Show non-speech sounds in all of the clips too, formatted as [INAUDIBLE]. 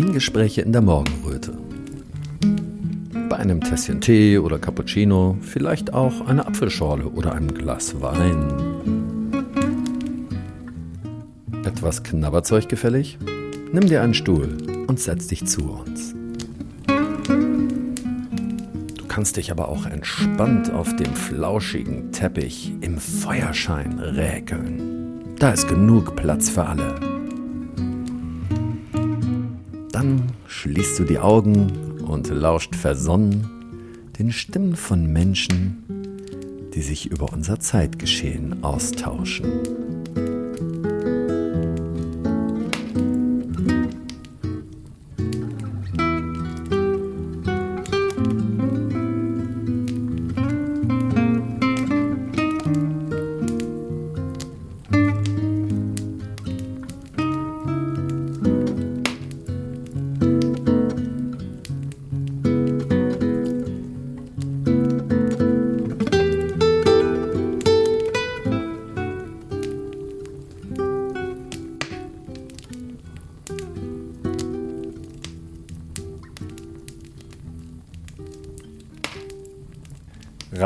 Gespräche in der Morgenröte. Bei einem Tässchen Tee oder Cappuccino, vielleicht auch eine Apfelschorle oder einem Glas Wein. Etwas Knabberzeug gefällig? Nimm dir einen Stuhl und setz dich zu uns. Du kannst dich aber auch entspannt auf dem flauschigen Teppich im Feuerschein räkeln. Da ist genug Platz für alle. Dann schließt du die Augen und lauscht versonnen den Stimmen von Menschen, die sich über unser Zeitgeschehen austauschen.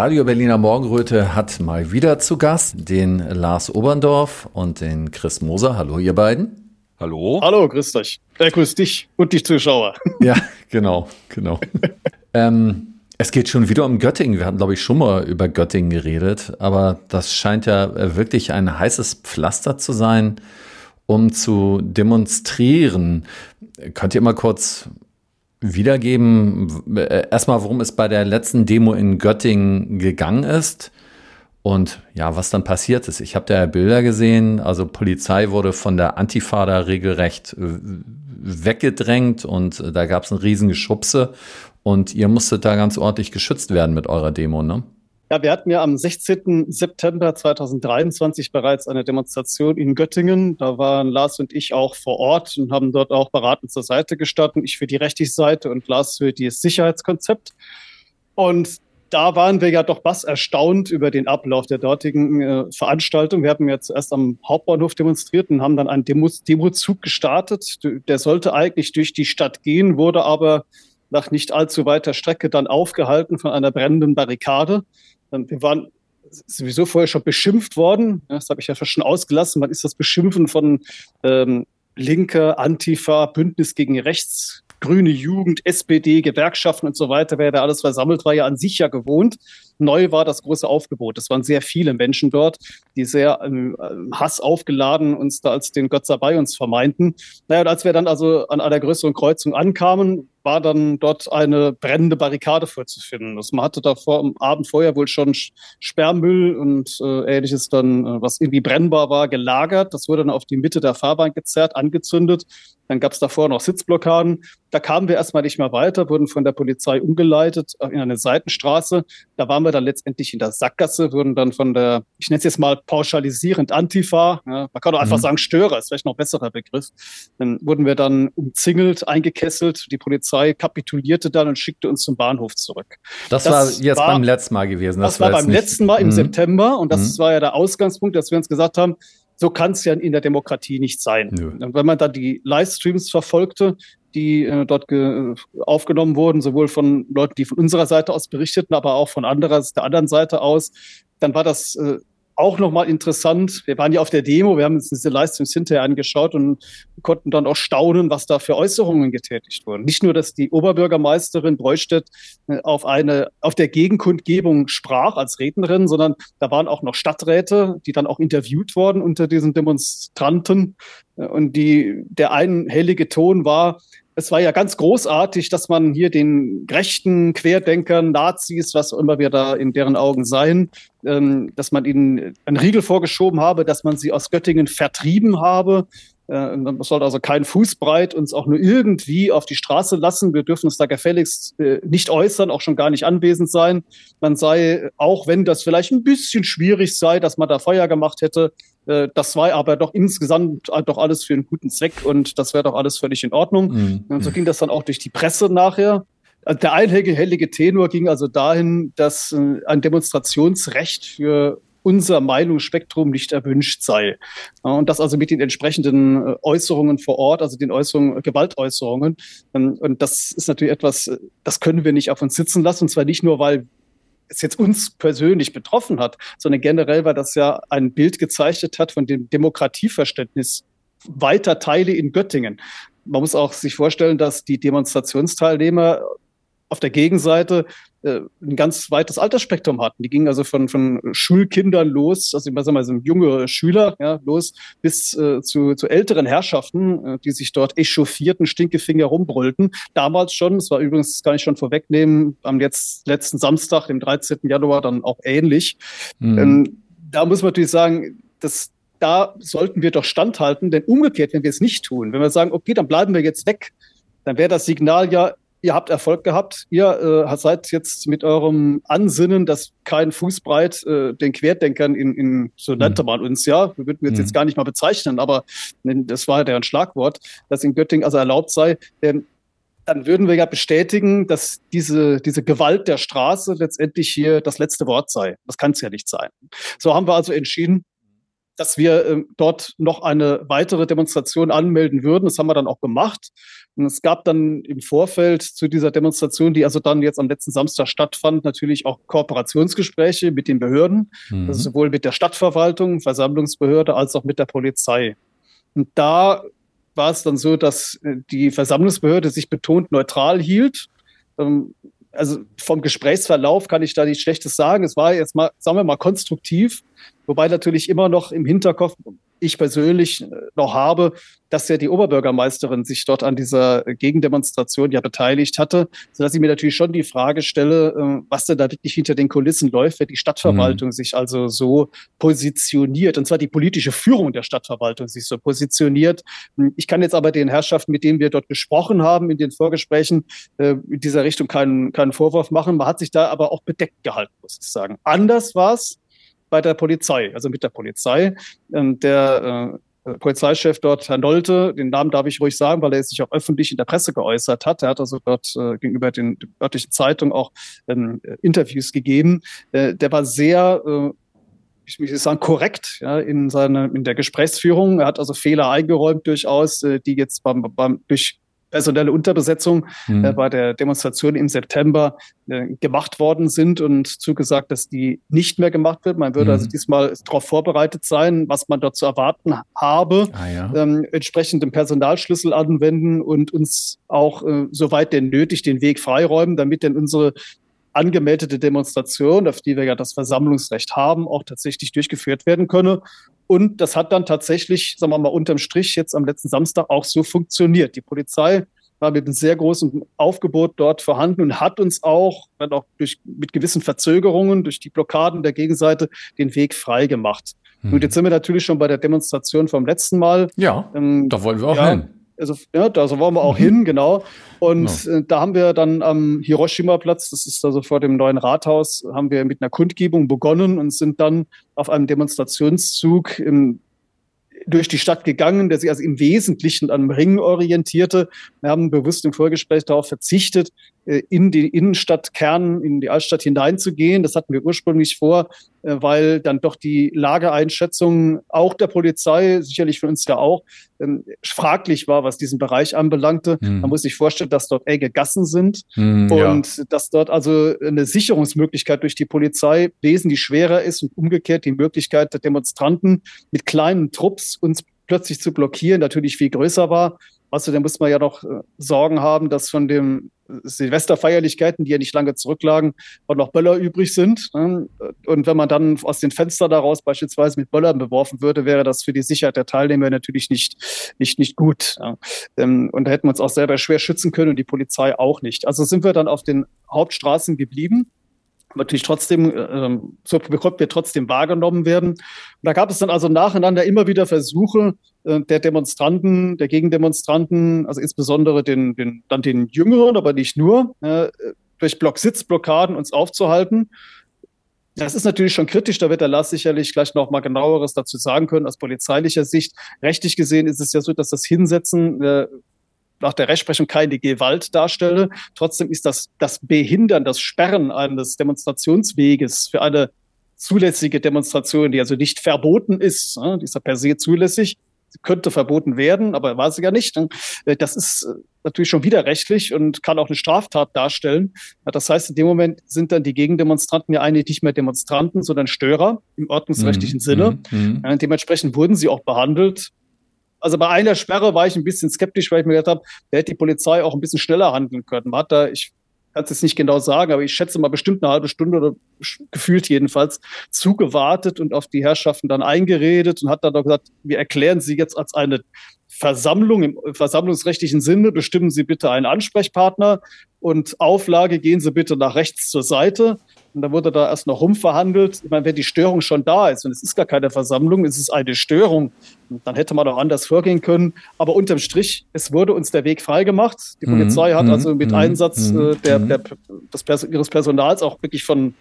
Radio Berliner Morgenröte hat mal wieder zu Gast den Lars Oberndorf und den Chris Moser. Hallo, ihr beiden. Hallo. Hallo, grüß dich. Äh, grüß dich und die Zuschauer. [LAUGHS] Ja, genau, genau. ähm, es geht schon wieder um Göttingen. Wir hatten, glaube ich, schon mal über Göttingen geredet, aber das scheint ja wirklich ein heißes Pflaster zu sein, um zu demonstrieren. Könnt ihr mal kurz wiedergeben, äh, erstmal, worum es bei der letzten Demo in Göttingen gegangen ist und ja, was dann passiert ist. Ich habe da Bilder gesehen, also Polizei wurde von der Antifa da regelrecht äh, weggedrängt und äh, da gab es ein riesen Geschubse und ihr musstet da ganz ordentlich geschützt werden mit eurer Demo, ne? Ja, wir hatten ja am 16. September 2023 bereits eine Demonstration in Göttingen. Da waren Lars und ich auch vor Ort und haben dort auch beratend zur Seite gestanden. Ich für die Rechtlich-Seite und Lars für das Sicherheitskonzept. Und da waren wir ja doch was erstaunt über den Ablauf der dortigen äh, Veranstaltung. Wir haben ja zuerst am Hauptbahnhof demonstriert und haben dann einen Demo Demozug gestartet. Der sollte eigentlich durch die Stadt gehen, wurde aber nach nicht allzu weiter Strecke dann aufgehalten von einer brennenden Barrikade. Wir waren sowieso vorher schon beschimpft worden. Das habe ich ja schon ausgelassen. Man ist das Beschimpfen von ähm, Linke, Antifa, Bündnis gegen Rechts, Grüne Jugend, SPD, Gewerkschaften und so weiter, wer da alles versammelt war, ja an sich ja gewohnt. Neu war das große Aufgebot. Es waren sehr viele Menschen dort, die sehr ähm, Hass aufgeladen uns da als den sei bei uns vermeinten. Naja, und als wir dann also an einer größeren Kreuzung ankamen, war dann dort eine brennende Barrikade vorzufinden. Also man hatte da vor, am Abend vorher wohl schon Sperrmüll und äh, ähnliches dann, äh, was irgendwie brennbar war, gelagert. Das wurde dann auf die Mitte der Fahrbahn gezerrt, angezündet. Dann gab es davor noch Sitzblockaden. Da kamen wir erstmal nicht mehr weiter, wurden von der Polizei umgeleitet in eine Seitenstraße. Da waren wir dann letztendlich in der Sackgasse, wurden dann von der, ich nenne es jetzt mal pauschalisierend Antifa, ja, man kann doch einfach mhm. sagen Störer, ist vielleicht noch ein besserer Begriff. Dann wurden wir dann umzingelt, eingekesselt. Die Polizei kapitulierte dann und schickte uns zum Bahnhof zurück. Das, das war jetzt war, beim letzten Mal gewesen. Das, das war, beim letzten Mal im mhm. September und das mhm. war ja der Ausgangspunkt, dass wir uns gesagt haben, so kann es ja in der Demokratie nicht sein. Nö. Und wenn man dann die Livestreams verfolgte, die äh, dort aufgenommen wurden, sowohl von Leuten, die von unserer Seite aus berichteten, aber auch von anderer, der anderen Seite aus, dann war das äh, auch nochmal interessant. Wir waren ja auf der Demo, wir haben uns diese Livestreams hinterher angeschaut und konnten dann auch staunen, was da für Äußerungen getätigt wurden. Nicht nur, dass die Oberbürgermeisterin Breustedt äh, auf eine, auf der Gegenkundgebung sprach als Rednerin, sondern da waren auch noch Stadträte, die dann auch interviewt wurden unter diesen Demonstranten. Äh, und die, der einhellige Ton war, es war ja ganz großartig, dass man hier den rechten Querdenkern, Nazis, was immer wir da in deren Augen seien, ähm, dass man ihnen einen Riegel vorgeschoben habe, dass man sie aus Göttingen vertrieben habe. Äh, man soll also kein Fußbreit uns auch nur irgendwie auf die Straße lassen. Wir dürfen uns da gefälligst äh, nicht äußern, auch schon gar nicht anwesend sein. Man sei, auch wenn das vielleicht ein bisschen schwierig sei, dass man da Feuer gemacht hätte, äh, das war aber doch insgesamt doch alles für einen guten Zweck und das wäre doch alles völlig in Ordnung. Mhm. Und so ging das dann auch durch die Presse nachher. Also der einhellige Tenor ging also dahin, dass ein Demonstrationsrecht für unser Meinungsspektrum nicht erwünscht sei. Und das also mit den entsprechenden äh, Äußerungen vor Ort, also den Äußerungen, Gewaltäußerungen. Ähm, und das ist natürlich etwas, das können wir nicht auf uns sitzen lassen. Und zwar nicht nur, weil es jetzt uns persönlich betroffen hat, sondern generell, weil das ja ein Bild gezeichnet hat von dem Demokratieverständnis weiter Teile in Göttingen. Man muss auch sich vorstellen, dass die Demonstrationsteilnehmer auf der Gegenseite äh, ein ganz weites Altersspektrum hatten. Die gingen also von, von Schulkindern los, also ich sag mal, so junge Schüler ja, los, bis äh, zu, zu älteren Herrschaften, äh, die sich dort echauffierten, Stinkefinger rumbrüllten. Damals schon, das war übrigens, das kann ich schon vorwegnehmen, am jetzt, letzten Samstag, dem 13. Januar, dann auch ähnlich. Mhm. Ähm, da muss man natürlich sagen, dass da sollten wir doch standhalten, denn umgekehrt, wenn wir es nicht tun, wenn wir sagen, okay, dann bleiben wir jetzt weg, dann wäre das Signal ja, ihr habt Erfolg gehabt, ihr äh, seid jetzt mit eurem Ansinnen, dass kein Fußbreit äh, den Querdenkern in, in so mhm. nannte man uns ja, wir würden jetzt, mhm. jetzt gar nicht mal bezeichnen, aber das war ja deren Schlagwort, dass in Göttingen also erlaubt sei, denn dann würden wir ja bestätigen, dass diese, diese Gewalt der Straße letztendlich hier das letzte Wort sei. Das kann es ja nicht sein. So haben wir also entschieden, dass wir äh, dort noch eine weitere Demonstration anmelden würden. Das haben wir dann auch gemacht. Und es gab dann im Vorfeld zu dieser Demonstration, die also dann jetzt am letzten Samstag stattfand, natürlich auch Kooperationsgespräche mit den Behörden, mhm. also sowohl mit der Stadtverwaltung, Versammlungsbehörde als auch mit der Polizei. Und da war es dann so, dass äh, die Versammlungsbehörde sich betont neutral hielt. Ähm, also vom Gesprächsverlauf kann ich da nichts Schlechtes sagen. Es war jetzt mal, sagen wir mal, konstruktiv, wobei natürlich immer noch im Hinterkopf ich persönlich äh, noch habe, dass ja die Oberbürgermeisterin sich dort an dieser Gegendemonstration ja beteiligt hatte, sodass ich mir natürlich schon die Frage stelle, äh, was denn da wirklich hinter den Kulissen läuft, wenn die Stadtverwaltung mhm. sich also so positioniert, und zwar die politische Führung der Stadtverwaltung sich so positioniert. Ich kann jetzt aber den Herrschaften, mit denen wir dort gesprochen haben in den Vorgesprächen, äh, in dieser Richtung keinen, keinen Vorwurf machen. Man hat sich da aber auch bedeckt gehalten, muss ich sagen. Anders war es bei der Polizei, also mit der Polizei. Ähm, der äh, Polizeichef dort, Herr Nolte, den Namen darf ich ruhig sagen, weil er sich auch öffentlich in der Presse geäußert hat. Er hat also dort äh, gegenüber den örtlichen Zeitungen auch ähm, Interviews gegeben. Äh, der war sehr ich möchte sagen, korrekt ja, in, seiner, in der Gesprächsführung. Er hat also Fehler eingeräumt durchaus, die jetzt beim, beim, durch personelle Unterbesetzung mhm. äh, bei der Demonstration im September äh, gemacht worden sind und zugesagt, dass die nicht mehr gemacht wird. Man würde mhm. also diesmal darauf vorbereitet sein, was man dort zu erwarten habe, ah, ja. ähm, entsprechend den Personalschlüssel anwenden und uns auch, äh, soweit denn nötig, den Weg freiräumen, damit denn unsere angemeldete Demonstration, auf die wir ja das Versammlungsrecht haben, auch tatsächlich durchgeführt werden könne. Und das hat dann tatsächlich, sagen wir mal, unterm Strich jetzt am letzten Samstag auch so funktioniert. Die Polizei war mit einem sehr großen Aufgebot dort vorhanden und hat uns auch, wenn auch durch, mit gewissen Verzögerungen durch die Blockaden der Gegenseite den Weg frei gemacht. Hm. Und jetzt sind wir natürlich schon bei der Demonstration vom letzten Mal. Ja, ähm, da wollen wir auch ja, hin. Also, ja, da wollen wir auch mhm. hin, genau. Und genau. Äh, da haben wir dann am Hiroshima-Platz, das ist also vor dem neuen Rathaus, haben wir mit einer Kundgebung begonnen und sind dann auf einem Demonstrationszug im durch die Stadt gegangen, der sich also im Wesentlichen an Ring orientierte. Wir haben bewusst im Vorgespräch darauf verzichtet, in die Innenstadtkern, in die Altstadt hineinzugehen. Das hatten wir ursprünglich vor, äh, weil dann doch die Lageeinschätzung auch der Polizei, sicherlich für uns ja auch, ähm, fraglich war, was diesen Bereich anbelangte. Mhm. Man muss sich vorstellen, dass dort enge Gassen sind mhm, und ja. dass dort also eine Sicherungsmöglichkeit durch die Polizei wesentlich schwerer ist und umgekehrt die Möglichkeit der Demonstranten mit kleinen Trupps uns plötzlich zu blockieren natürlich viel größer war. Außerdem muss man ja noch äh, Sorgen haben, dass von den Silvesterfeierlichkeiten, die ja nicht lange zurücklagen, auch noch Böller übrig sind. Ne? Und wenn man dann aus den Fenstern daraus beispielsweise mit Böllern beworfen würde, wäre das für die Sicherheit der Teilnehmer natürlich nicht, nicht, nicht gut. Ähm, und da hätten wir uns auch selber schwer schützen können und die Polizei auch nicht. Also sind wir dann auf den Hauptstraßen geblieben natürlich trotzdem, äh, so bekommt wir trotzdem wahrgenommen werden. Und da gab es dann also nacheinander immer wieder Versuche äh, der Demonstranten, der Gegendemonstranten, also insbesondere den, den, dann den Jüngeren, aber nicht nur, äh, durch Blocksitzblockaden uns aufzuhalten. Das ist natürlich schon kritisch, da wird der Lars sicherlich gleich noch mal genaueres dazu sagen können aus polizeilicher Sicht. Rechtlich gesehen ist es ja so, dass das Hinsetzen äh, nach der Rechtsprechung keine Gewalt darstelle. Trotzdem ist das, das Behindern, das Sperren eines Demonstrationsweges für eine zulässige Demonstration, die also nicht verboten ist, die ist ja per se zulässig, könnte verboten werden, aber war sie ja nicht. Äh, das ist äh, natürlich schon widerrechtlich und kann auch eine Straftat darstellen. Das heißt, in dem Moment sind dann die Gegendemonstranten ja eigentlich nicht mehr Demonstranten, sondern Störer im ordnungsrechtlichen mhm. Sinne. Mhm. Dementsprechend wurden sie auch behandelt. Also bei einer Sperre war ich ein bisschen skeptisch, weil ich mir gedacht habe, da hätte die Polizei auch ein bisschen schneller handeln können. Man hat da, ich kann es jetzt nicht genau sagen, aber ich schätze mal bestimmt eine halbe Stunde oder gefühlt jedenfalls zugewartet und auf die Herrschaften dann eingeredet und hat dann doch gesagt, wir erklären Sie jetzt als eine Versammlung im versammlungsrechtlichen Sinne, bestimmen Sie bitte einen Ansprechpartner und Auflage gehen Sie bitte nach rechts zur Seite. Und da wurde da erst noch rumverhandelt. Ich meine, wenn die Störung schon da ist und es ist gar keine Versammlung, es ist eine Störung, dann hätte man auch anders vorgehen können. Aber unterm Strich, es wurde uns der Weg freigemacht. Die mhm. Polizei hat mhm. also mit mhm. Einsatz mhm. äh, der, der, des, ihres Personals auch wirklich von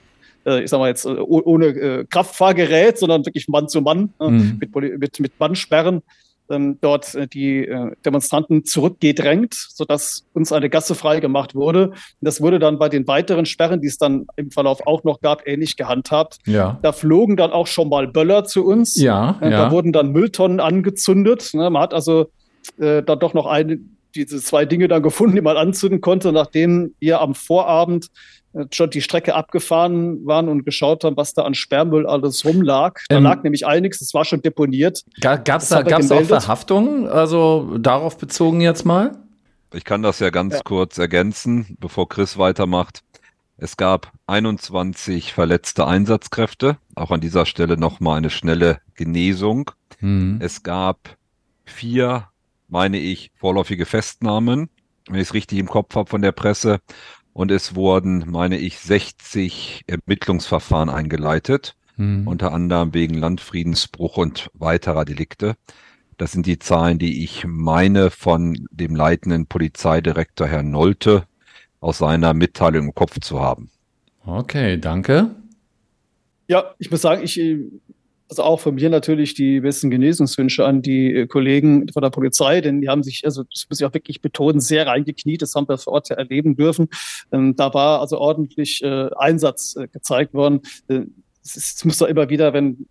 äh, ich sag mal jetzt, äh, ohne äh, Kraftfahrgerät, sondern wirklich Mann zu Mann, mhm. mit, mit, mit Bandsperren ähm, dort äh, die äh, Demonstranten zurückgedrängt, sodass uns eine Gasse frei gemacht wurde. Und das wurde dann bei den weiteren Sperren, die es dann im Verlauf auch noch gab, ähnlich gehandhabt. Ja. Da flogen dann auch schon mal Böller zu uns. Ja, äh, da wurden dann Mülltonnen angezündet. Ne? Man hat also äh, dann doch noch eine, diese zwei Dinge dann gefunden, die man anzünden konnte, nachdem wir am Vorabend schon die Strecke abgefahren waren und geschaut haben, was da an Sperrmüll alles rumlag. Da ähm, lag nämlich einiges, es war schon deponiert. Gab es da gab's auch Verhaftungen? Also darauf bezogen jetzt mal? Ich kann das ja ganz ja. kurz ergänzen, bevor Chris weitermacht. Es gab 21 verletzte Einsatzkräfte. Auch an dieser Stelle nochmal eine schnelle Genesung. Hm. Es gab vier, meine ich, vorläufige Festnahmen, wenn ich es richtig im Kopf habe von der Presse und es wurden, meine ich, 60 Ermittlungsverfahren eingeleitet, hm. unter anderem wegen Landfriedensbruch und weiterer Delikte. Das sind die Zahlen, die ich meine von dem leitenden Polizeidirektor Herrn Nolte aus seiner Mitteilung im Kopf zu haben. Okay, danke. Ja, ich muss sagen, ich also auch von mir natürlich die besten Genesungswünsche an die äh, Kollegen von der Polizei, denn die haben sich, also das muss ich auch wirklich betonen, sehr reingekniet. Das haben wir vor Ort ja erleben dürfen. Ähm, da war also ordentlich äh, Einsatz äh, gezeigt worden. Äh, es, ist, es muss doch immer wieder, wenn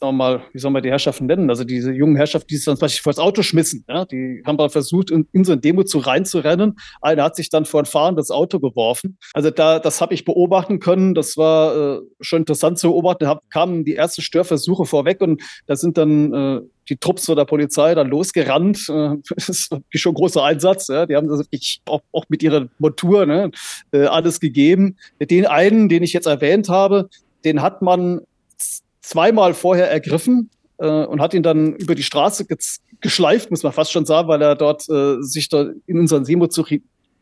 sagen wir mal, wie soll man die Herrschaften nennen? Also diese jungen Herrschaften, die sich dann zum Beispiel vor das Auto schmissen, ja, die haben dann versucht, in, in so ein Demo zu reinzurennen. Einer hat sich dann vor ein fahrendes Auto geworfen. Also da, das habe ich beobachten können. Das war äh, schon interessant zu beobachten. Da kamen die ersten Störversuche vorweg und da sind dann äh, die Trupps der Polizei dann losgerannt. Äh, [LAUGHS] das ist schon ein großer Einsatz. Ja. Die haben das wirklich auch, auch mit ihrer Montur ne, äh, alles gegeben. Den einen, den ich jetzt erwähnt habe, den hat man zweimal vorher ergriffen äh, und hat ihn dann über die Straße geschleift, muss man fast schon sagen, weil er dort äh, sich da in unseren Seemozug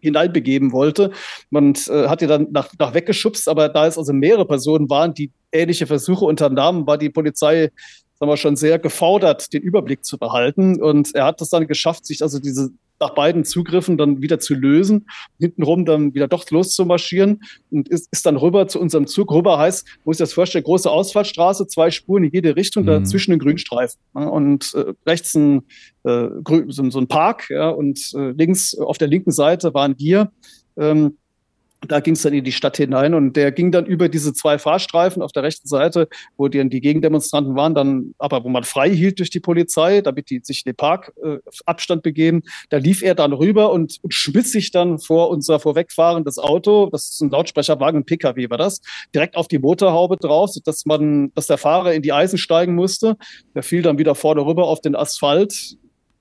hineinbegeben wollte. Man äh, hat ihn dann nach, nach weggeschubst, aber da es also mehrere Personen waren, die ähnliche Versuche unternahmen, war die Polizei sagen wir, schon sehr gefordert, den Überblick zu behalten. Und er hat es dann geschafft, sich also diese nach beiden Zugriffen dann wieder zu lösen, hintenrum dann wieder doch loszumarschieren und ist, ist dann rüber zu unserem Zug. Rüber heißt, muss ich das vorstellen, große Ausfallstraße, zwei Spuren in jede Richtung, mhm. dazwischen ein Grünstreifen. und äh, rechts ein, äh, so, so, ein Park ja, und äh, links auf der linken Seite waren wir. Ähm, da ging es dann in die Stadt hinein und der ging dann über diese zwei Fahrstreifen auf der rechten Seite, wo die, die Gegendemonstranten waren, dann aber wo man frei hielt durch die Polizei, damit die sich in den Park äh, begeben. Da lief er dann rüber und, und schmiss sich dann vor unser vorwegfahrendes Auto, das ist ein Lautsprecherwagen, ein PKW war das, direkt auf die Motorhaube drauf, sodass man, dass der Fahrer in die Eisen steigen musste. Der fiel dann wieder vorne rüber auf den Asphalt.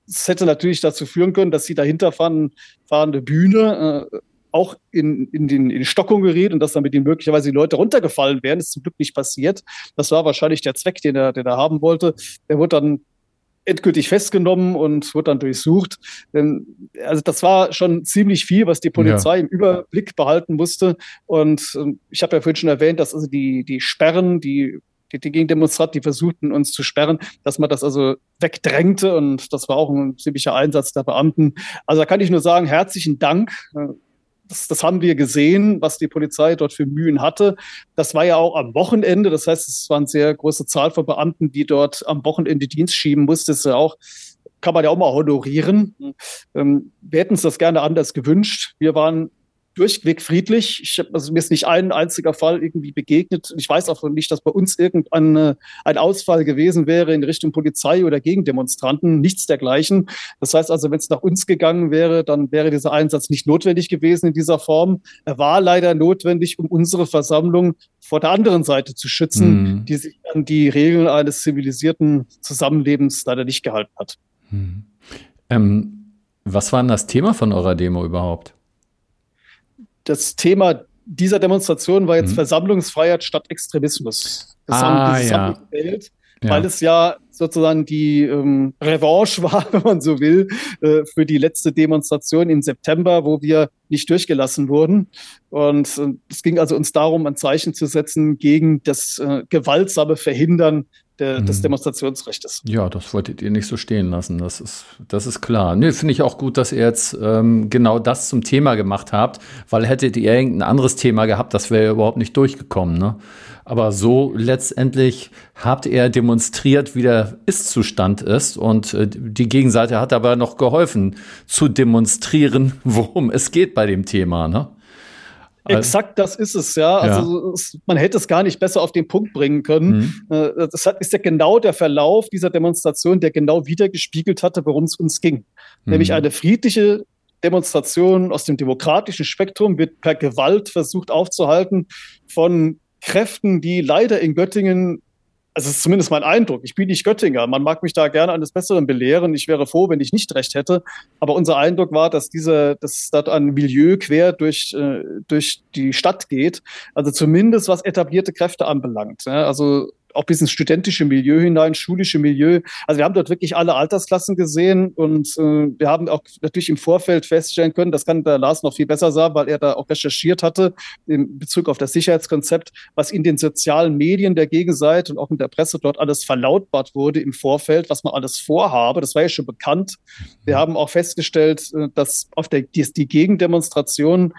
Das hätte natürlich dazu führen können, dass die dahinter fahren, fahrende Bühne äh, auch in, in, den, in Stockung gerät und dass dann mit ihm möglicherweise die Leute runtergefallen wären. Das ist zum Glück nicht passiert. Das war wahrscheinlich der Zweck, den er, den er haben wollte. Er wurde dann endgültig festgenommen und wurde dann durchsucht. Also das war schon ziemlich viel, was die Polizei ja. im Überblick behalten musste. Und ähm, ich habe ja vorhin schon erwähnt, dass also die, die Sperren, die die, die Gegendemonstranten, die versuchten uns zu sperren, dass man das also wegdrängte und das war auch ein ziemlicher Einsatz der Beamten. Also da kann ich nur sagen, herzlichen Dank das, das haben wir gesehen, was die Polizei dort für Mühen hatte. Das war ja auch am Wochenende. Das heißt, es war eine sehr große Zahl von Beamten, die dort am Wochenende Dienst schieben musste. Das ist ja auch kann man ja auch mal honorieren. Ähm, wir hätten uns das gerne anders gewünscht. Wir waren durchweg friedlich. Ich hab, also mir ist nicht ein einziger Fall irgendwie begegnet. Ich weiß auch nicht, dass bei uns irgendein äh, ein Ausfall gewesen wäre in Richtung Polizei oder gegen Demonstranten. Nichts dergleichen. Das heißt also, wenn es nach uns gegangen wäre, dann wäre dieser Einsatz nicht notwendig gewesen in dieser Form. Er war leider notwendig, um unsere Versammlung vor der anderen Seite zu schützen, mhm. die sich an die Regeln eines zivilisierten Zusammenlebens leider nicht gehalten hat. Mhm. Ähm, was war denn das Thema von eurer Demo überhaupt? Das Thema dieser Demonstration war jetzt mhm. Versammlungsfreiheit statt Extremismus. Das ah, haben, das ja. gewählt, ja. weil es ja sozusagen die ähm, Revanche [LAUGHS] war, wenn man so will, äh, für die letzte Demonstration im September, wo wir nicht durchgelassen wurden. Und äh, es ging also uns darum, ein Zeichen zu setzen gegen das äh, gewaltsame Verhindern der, des mhm. Demonstrationsrechts. Ja, das wolltet ihr nicht so stehen lassen. Das ist, das ist klar. Nee, finde ich auch gut, dass ihr jetzt ähm, genau das zum Thema gemacht habt, weil hättet ihr irgendein anderes Thema gehabt, das wäre überhaupt nicht durchgekommen. Ne? Aber so letztendlich habt ihr demonstriert, wie der Ist-Zustand ist. Und äh, die Gegenseite hat aber noch geholfen zu demonstrieren, [LAUGHS] worum es geht bei dem Thema. Ne? Exakt das ist es, ja. Also Es, man hätte es gar nicht besser auf den Punkt bringen können. Mhm. Äh, das ist ja genau der Verlauf dieser Demonstration, der genau wiedergespiegelt hatte, worum es uns ging. Mhm. Nämlich eine friedliche Demonstration aus dem demokratischen Spektrum wird per Gewalt versucht aufzuhalten von Kräften, die leider in Göttingen also ist zumindest mein Eindruck. Ich bin nicht Göttinger. Man mag mich da gerne eines Besseren belehren. Ich wäre froh, wenn ich nicht recht hätte. Aber unser Eindruck war, dass diese, dass dort ein Milieu quer durch, äh, durch die Stadt geht. Also zumindest was etablierte Kräfte anbelangt. Ja, also auch bis ins studentische Milieu hinein, schulische Milieu. Also wir haben dort wirklich alle Altersklassen gesehen und äh, wir haben auch natürlich im Vorfeld feststellen können, das kann der Lars noch viel besser sagen, weil er da auch recherchiert hatte in Bezug auf das Sicherheitskonzept, was in den sozialen Medien der Gegenseite und auch in der Presse dort alles verlautbart wurde im Vorfeld, was man alles vorhabe. Das war ja schon bekannt. Wir haben auch festgestellt, äh, dass auf der die, die Gegendemonstration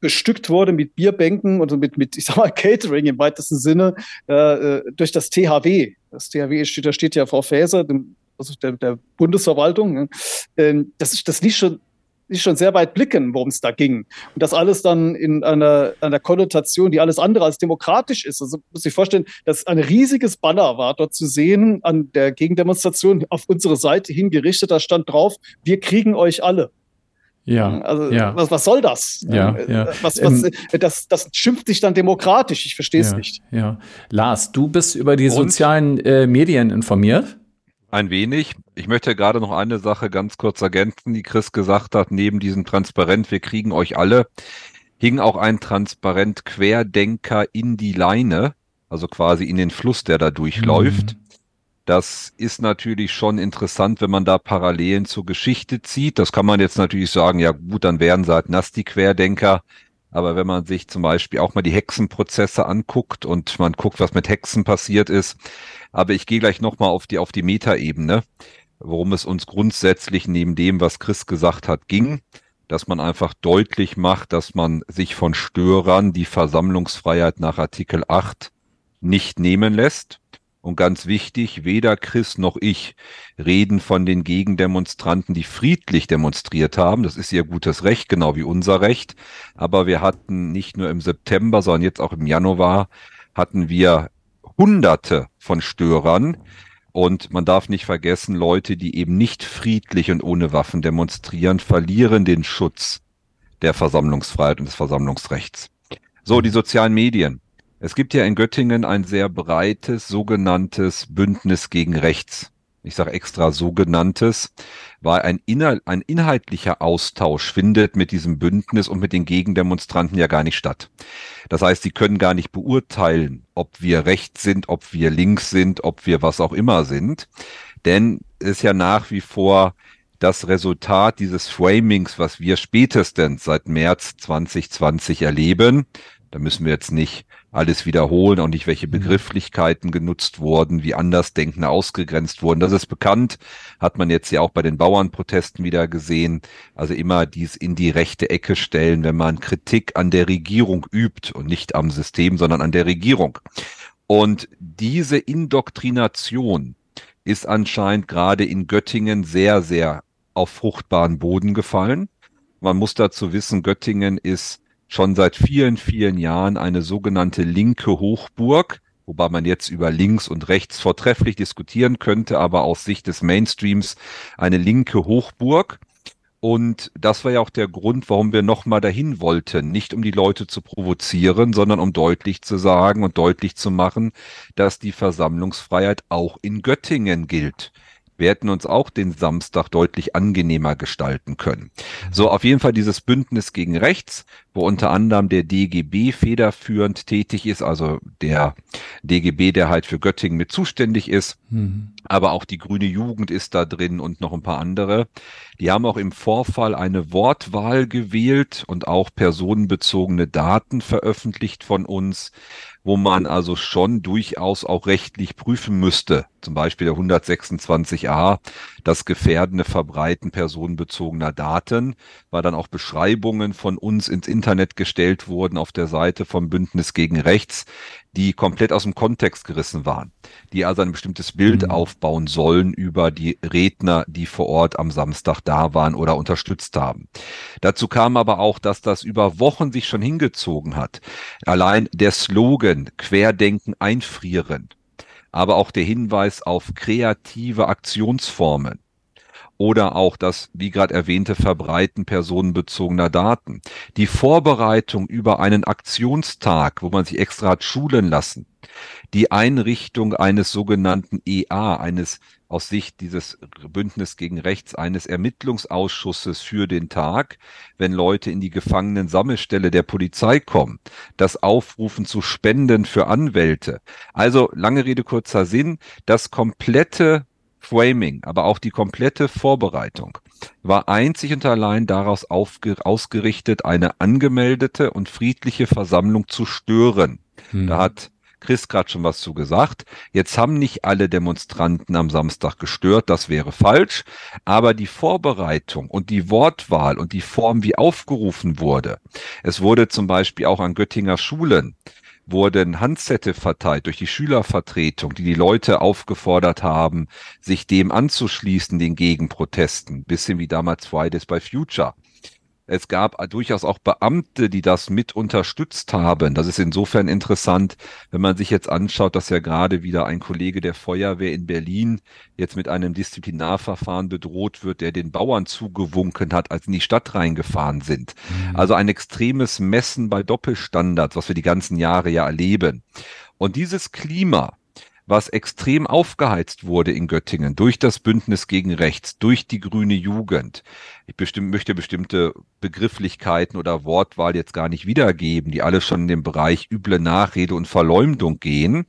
bestückt wurde mit Bierbänken und mit, mit ich sag mal, [LAUGHS] Catering im weitesten Sinne äh, äh durch das THW. Das THW steht, da steht ja Frau Faeser, also der, der Bundesverwaltung. Ne? Ähm, das, das liegt schon sich schon sehr weit blicken, worum es da ging. Und das alles dann in einer, einer Konnotation, die alles andere als demokratisch ist. Also muss ich vorstellen, dass ein riesiges Banner war dort zu sehen an der Gegendemonstration auf unsere Seite hingerichtet. Da stand drauf, wir kriegen euch alle. Ja. Also ja. Was, was soll das? Ja, äh, ja. Was, was, ähm, das, das schimpft sich dann demokratisch. Ich verstehe es ja, nicht. Ja. Lars, du bist über die Und? sozialen äh, Medien informiert? Ein wenig. Ich möchte gerade noch eine Sache ganz kurz ergänzen, die Chris gesagt hat. Neben diesem Transparent, wir kriegen euch alle, hing auch ein Transparent Querdenker in die Leine, also quasi in den Fluss, der da durchläuft. Mhm. Das ist natürlich schon interessant, wenn man da Parallelen zur Geschichte zieht. Das kann man jetzt natürlich sagen, ja gut, dann wären sie halt nass die Querdenker. Aber wenn man sich zum Beispiel auch mal die Hexenprozesse anguckt und man guckt, was mit Hexen passiert ist. Aber ich gehe gleich nochmal auf die, auf die Metaebene, worum es uns grundsätzlich neben dem, was Chris gesagt hat, ging. Dass man einfach deutlich macht, dass man sich von Störern die Versammlungsfreiheit nach Artikel 8 nicht nehmen lässt und ganz wichtig, weder Chris noch ich reden von den Gegendemonstranten, die friedlich demonstriert haben. Das ist ihr gutes Recht, genau wie unser Recht. Aber wir hatten nicht nur im September, sondern jetzt auch im Januar hatten wir Hunderte von Störern. Und man darf nicht vergessen, Leute, die eben nicht friedlich und ohne Waffen demonstrieren, verlieren den Schutz der Versammlungsfreiheit und des Versammlungsrechts. So, die sozialen Medien. Es gibt ja in Göttingen ein sehr breites sogenanntes Bündnis gegen Rechts. Ich sage extra sogenanntes, weil ein, inhal ein inhaltlicher Austausch findet mit diesem Bündnis und mit den Gegendemonstranten ja gar nicht statt. Das heißt, sie können gar nicht beurteilen, ob wir rechts sind, ob wir links sind, ob wir was auch immer sind. Denn es ist ja nach wie vor das Resultat dieses Framings, was wir spätestens seit März 2020 erleben. Da müssen wir jetzt nicht alles wiederholen und nicht welche mhm. Begrifflichkeiten genutzt wurden, wie Andersdenkende ausgegrenzt wurden. Das ist bekannt, hat man jetzt ja auch bei den Bauernprotesten wieder gesehen. Also immer dies in die rechte Ecke stellen, wenn man Kritik an der Regierung übt und nicht am System, sondern an der Regierung. Und diese Indoktrination ist anscheinend gerade in Göttingen sehr, sehr auf fruchtbaren Boden gefallen. Man muss dazu wissen, Göttingen ist schon seit vielen, vielen Jahren eine sogenannte linke Hochburg, wobei man jetzt über links und rechts vortrefflich diskutieren könnte, aber aus Sicht des Mainstreams eine linke Hochburg. Und das war ja auch der Grund, warum wir nochmal dahin wollten. Nicht um die Leute zu provozieren, sondern um deutlich zu sagen und deutlich zu machen, dass die Versammlungsfreiheit auch in Göttingen gilt. Wir hätten uns auch den Samstag deutlich angenehmer gestalten können. So, auf jeden Fall dieses Bündnis gegen rechts, wo unter anderem der DGB federführend tätig ist, also der DGB, der halt für Göttingen mit zuständig ist. Mhm. Aber auch die Grüne Jugend ist da drin und noch ein paar andere. Die haben auch im Vorfall eine Wortwahl gewählt und auch personenbezogene Daten veröffentlicht von uns wo man also schon durchaus auch rechtlich prüfen müsste. Zum Beispiel der 126a, das gefährdende Verbreiten personenbezogener Daten, weil dann auch Beschreibungen von uns ins Internet gestellt wurden auf der Seite vom Bündnis gegen Rechts, die komplett aus dem Kontext gerissen waren, die also ein bestimmtes Bild mhm. aufbauen sollen über die Redner, die vor Ort am Samstag da waren oder unterstützt haben. Dazu kam aber auch, dass das über Wochen sich schon hingezogen hat. Allein der Slogan Querdenken einfrieren, aber auch der Hinweis auf kreative Aktionsformen oder auch das, wie gerade erwähnte, Verbreiten personenbezogener Daten. Die Vorbereitung über einen Aktionstag, wo man sich extra hat schulen lassen. Die Einrichtung eines sogenannten EA, eines aus Sicht dieses Bündnis gegen Rechts eines Ermittlungsausschusses für den Tag, wenn Leute in die Gefangenensammelstelle der Polizei kommen, das Aufrufen zu Spenden für Anwälte. Also lange Rede, kurzer Sinn, das komplette Framing, aber auch die komplette Vorbereitung war einzig und allein daraus ausgerichtet, eine angemeldete und friedliche Versammlung zu stören. Hm. Da hat Chris gerade schon was zu gesagt. Jetzt haben nicht alle Demonstranten am Samstag gestört, das wäre falsch, aber die Vorbereitung und die Wortwahl und die Form, wie aufgerufen wurde. Es wurde zum Beispiel auch an Göttinger Schulen wurden Handzettel verteilt durch die Schülervertretung, die die Leute aufgefordert haben, sich dem anzuschließen, den Gegenprotesten, bisschen wie damals Fridays by Future. Es gab durchaus auch Beamte, die das mit unterstützt haben. Das ist insofern interessant, wenn man sich jetzt anschaut, dass ja gerade wieder ein Kollege der Feuerwehr in Berlin jetzt mit einem Disziplinarverfahren bedroht wird, der den Bauern zugewunken hat, als in die Stadt reingefahren sind. Mhm. Also ein extremes Messen bei Doppelstandards, was wir die ganzen Jahre ja erleben. Und dieses Klima, was extrem aufgeheizt wurde in Göttingen durch das Bündnis gegen Rechts, durch die grüne Jugend. Ich bestimmt, möchte bestimmte Begrifflichkeiten oder Wortwahl jetzt gar nicht wiedergeben, die alle schon in den Bereich üble Nachrede und Verleumdung gehen.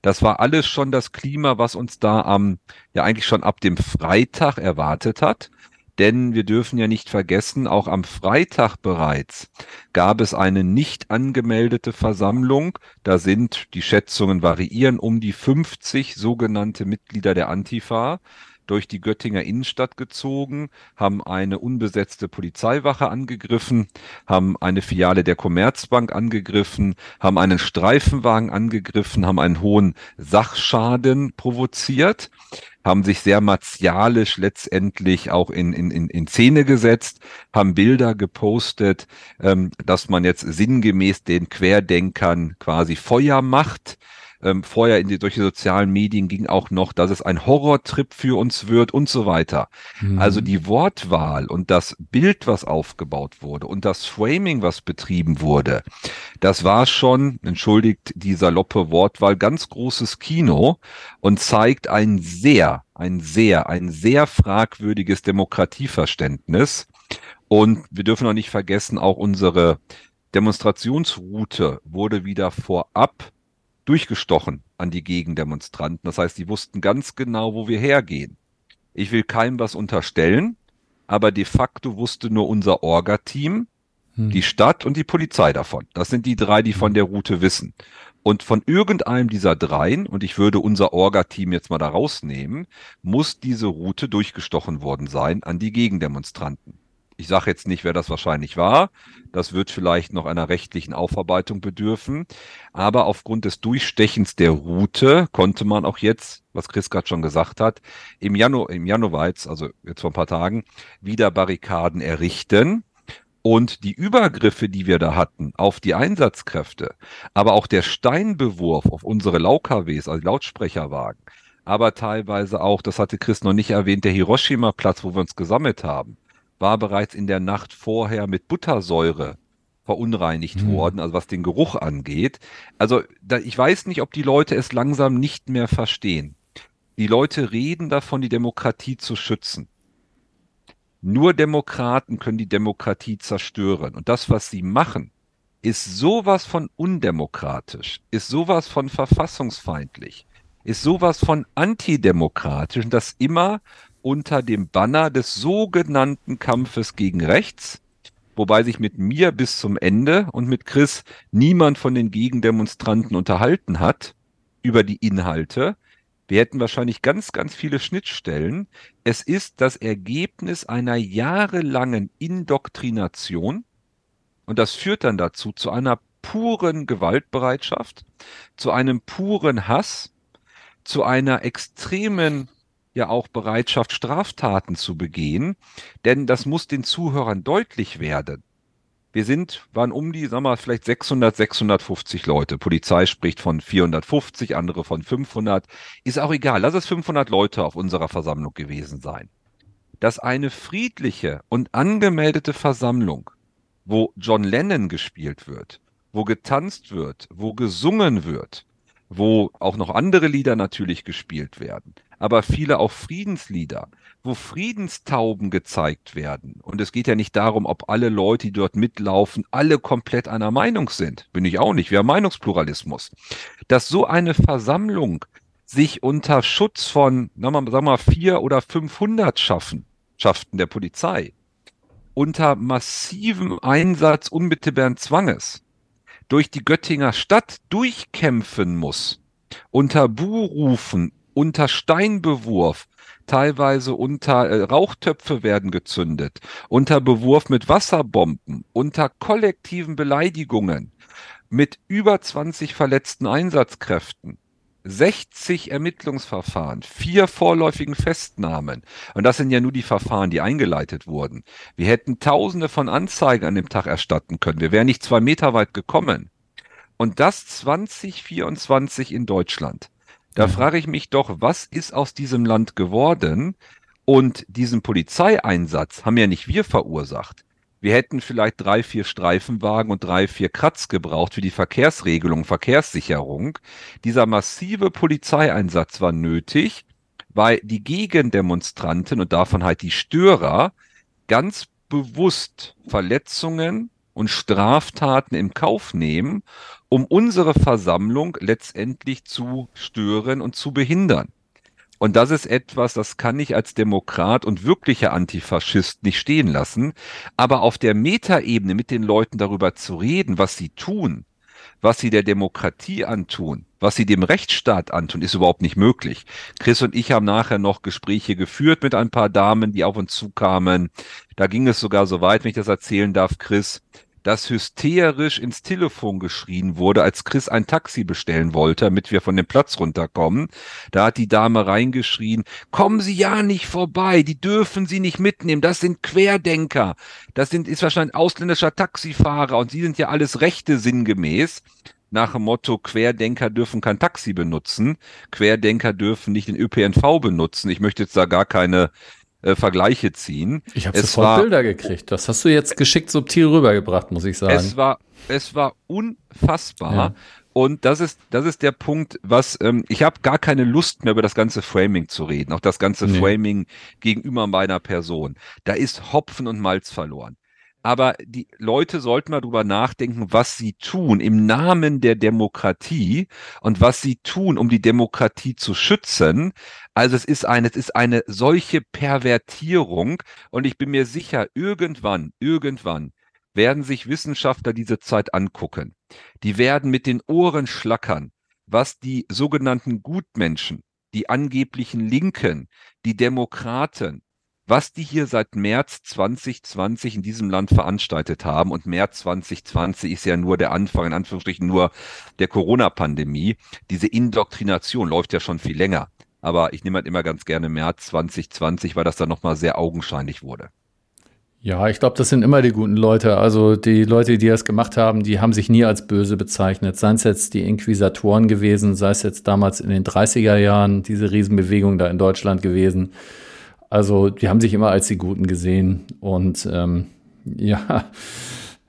Das war alles schon das Klima, was uns da am, ja eigentlich schon ab dem Freitag erwartet hat. Denn wir dürfen ja nicht vergessen, auch am Freitag bereits gab es eine nicht angemeldete Versammlung. Da sind, die Schätzungen variieren, um die 50 sogenannte Mitglieder der Antifa durch die Göttinger Innenstadt gezogen, haben eine unbesetzte Polizeiwache angegriffen, haben eine Filiale der Commerzbank angegriffen, haben einen Streifenwagen angegriffen, haben einen hohen Sachschaden provoziert haben sich sehr martialisch letztendlich auch in, in, in, Szene gesetzt, haben Bilder gepostet, ähm, dass man jetzt sinngemäß den Querdenkern quasi Feuer macht ähm, vorher in die, durch die sozialen Medien ging auch noch, dass es ein Horrortrip für uns wird und so weiter. Mhm. Also die Wortwahl und das Bild, was aufgebaut wurde und das Framing, was betrieben wurde, das war schon, entschuldigt die saloppe Wortwahl, ganz großes Kino und zeigt ein sehr, ein sehr, ein sehr fragwürdiges Demokratieverständnis. Und wir dürfen auch nicht vergessen, auch unsere Demonstrationsroute wurde wieder vorab durchgestochen an die Gegendemonstranten. Das heißt, die wussten ganz genau, wo wir hergehen. Ich will keinem was unterstellen, aber de facto wusste nur unser Orga-Team, hm. die Stadt und die Polizei davon. Das sind die drei, die von hm. der Route wissen. Und von irgendeinem dieser dreien, und ich würde unser Orga-Team jetzt mal da rausnehmen, muss diese Route durchgestochen worden sein an die Gegendemonstranten. Ich sage jetzt nicht, wer das wahrscheinlich war. Das wird vielleicht noch einer rechtlichen Aufarbeitung bedürfen. Aber aufgrund des Durchstechens der Route konnte man auch jetzt, was Chris gerade schon gesagt hat, im Januar, im Januar jetzt, also jetzt vor ein paar Tagen, wieder Barrikaden errichten. Und die Übergriffe, die wir da hatten auf die Einsatzkräfte, aber auch der Steinbewurf auf unsere LauKWs, also Lautsprecherwagen, aber teilweise auch, das hatte Chris noch nicht erwähnt, der Hiroshima-Platz, wo wir uns gesammelt haben, war bereits in der Nacht vorher mit Buttersäure verunreinigt mhm. worden, also was den Geruch angeht. Also da, ich weiß nicht, ob die Leute es langsam nicht mehr verstehen. Die Leute reden davon, die Demokratie zu schützen. Nur Demokraten können die Demokratie zerstören. Und das, was sie machen, ist sowas von undemokratisch, ist sowas von verfassungsfeindlich, ist sowas von antidemokratisch und das immer unter dem Banner des sogenannten Kampfes gegen rechts, wobei sich mit mir bis zum Ende und mit Chris niemand von den Gegendemonstranten unterhalten hat über die Inhalte, wir hätten wahrscheinlich ganz, ganz viele Schnittstellen. Es ist das Ergebnis einer jahrelangen Indoktrination und das führt dann dazu zu einer puren Gewaltbereitschaft, zu einem puren Hass, zu einer extremen ja auch Bereitschaft, Straftaten zu begehen, denn das muss den Zuhörern deutlich werden. Wir sind, waren um die, sagen wir mal, vielleicht 600, 650 Leute. Polizei spricht von 450, andere von 500. Ist auch egal. Lass es 500 Leute auf unserer Versammlung gewesen sein. Dass eine friedliche und angemeldete Versammlung, wo John Lennon gespielt wird, wo getanzt wird, wo gesungen wird, wo auch noch andere Lieder natürlich gespielt werden, aber viele auch Friedenslieder, wo Friedenstauben gezeigt werden. Und es geht ja nicht darum, ob alle Leute, die dort mitlaufen, alle komplett einer Meinung sind. Bin ich auch nicht. Wir haben Meinungspluralismus. Dass so eine Versammlung sich unter Schutz von, sagen wir mal, vier oder 500 Schaffen, der Polizei, unter massivem Einsatz unmittelbaren Zwanges durch die Göttinger Stadt durchkämpfen muss, unter Buhrufen, unter Steinbewurf, teilweise unter äh, Rauchtöpfe werden gezündet, unter Bewurf mit Wasserbomben, unter kollektiven Beleidigungen, mit über 20 verletzten Einsatzkräften. 60 Ermittlungsverfahren, vier vorläufigen Festnahmen. Und das sind ja nur die Verfahren, die eingeleitet wurden. Wir hätten tausende von Anzeigen an dem Tag erstatten können. Wir wären nicht zwei Meter weit gekommen. Und das 2024 in Deutschland. Da mhm. frage ich mich doch, was ist aus diesem Land geworden? Und diesen Polizeieinsatz haben ja nicht wir verursacht. Wir hätten vielleicht drei, vier Streifenwagen und drei, vier Kratz gebraucht für die Verkehrsregelung, Verkehrssicherung. Dieser massive Polizeieinsatz war nötig, weil die Gegendemonstranten und davon halt die Störer ganz bewusst Verletzungen und Straftaten im Kauf nehmen um unsere Versammlung letztendlich zu stören und zu behindern. Und das ist etwas, das kann ich als Demokrat und wirklicher Antifaschist nicht stehen lassen. Aber auf der Metaebene mit den Leuten darüber zu reden, was sie tun, was sie der Demokratie antun, was sie dem Rechtsstaat antun, ist überhaupt nicht möglich. Chris und ich haben nachher noch Gespräche geführt mit ein paar Damen, die auf uns zukamen. Da ging es sogar so weit, wenn ich das erzählen darf, Chris, dass hysterisch ins Telefon geschrien wurde, als Chris ein Taxi bestellen wollte, damit wir von dem Platz runterkommen. Da hat die Dame reingeschrien, kommen Sie ja nicht vorbei, die dürfen Sie nicht mitnehmen, das sind Querdenker, das sind, ist wahrscheinlich ein ausländischer Taxifahrer und Sie sind ja alles Rechte sinngemäß nach dem Motto, Querdenker dürfen kein Taxi benutzen, Querdenker dürfen nicht den ÖPNV benutzen. Ich möchte jetzt da gar keine äh, Vergleiche ziehen. Ich habe sofort war, Bilder gekriegt. Das hast du jetzt geschickt subtil rübergebracht, muss ich sagen. Es war, es war unfassbar. Ja. Und das ist, das ist der Punkt, was ähm, ich habe gar keine Lust mehr über das ganze Framing zu reden, auch das ganze nee. Framing gegenüber meiner Person. Da ist Hopfen und Malz verloren. Aber die Leute sollten mal drüber nachdenken, was sie tun im Namen der Demokratie und was sie tun, um die Demokratie zu schützen. Also es ist eine, es ist eine solche Pervertierung und ich bin mir sicher, irgendwann, irgendwann werden sich Wissenschaftler diese Zeit angucken. Die werden mit den Ohren schlackern, was die sogenannten Gutmenschen, die angeblichen Linken, die Demokraten, was die hier seit März 2020 in diesem Land veranstaltet haben. Und März 2020 ist ja nur der Anfang, in Anführungsstrichen nur der Corona-Pandemie. Diese Indoktrination läuft ja schon viel länger. Aber ich nehme halt immer ganz gerne März 2020, weil das dann nochmal sehr augenscheinlich wurde. Ja, ich glaube, das sind immer die guten Leute. Also die Leute, die das gemacht haben, die haben sich nie als böse bezeichnet. Seien es jetzt die Inquisitoren gewesen, sei es jetzt damals in den 30er Jahren diese Riesenbewegung da in Deutschland gewesen. Also die haben sich immer als die Guten gesehen. Und ähm, [LAUGHS] ja,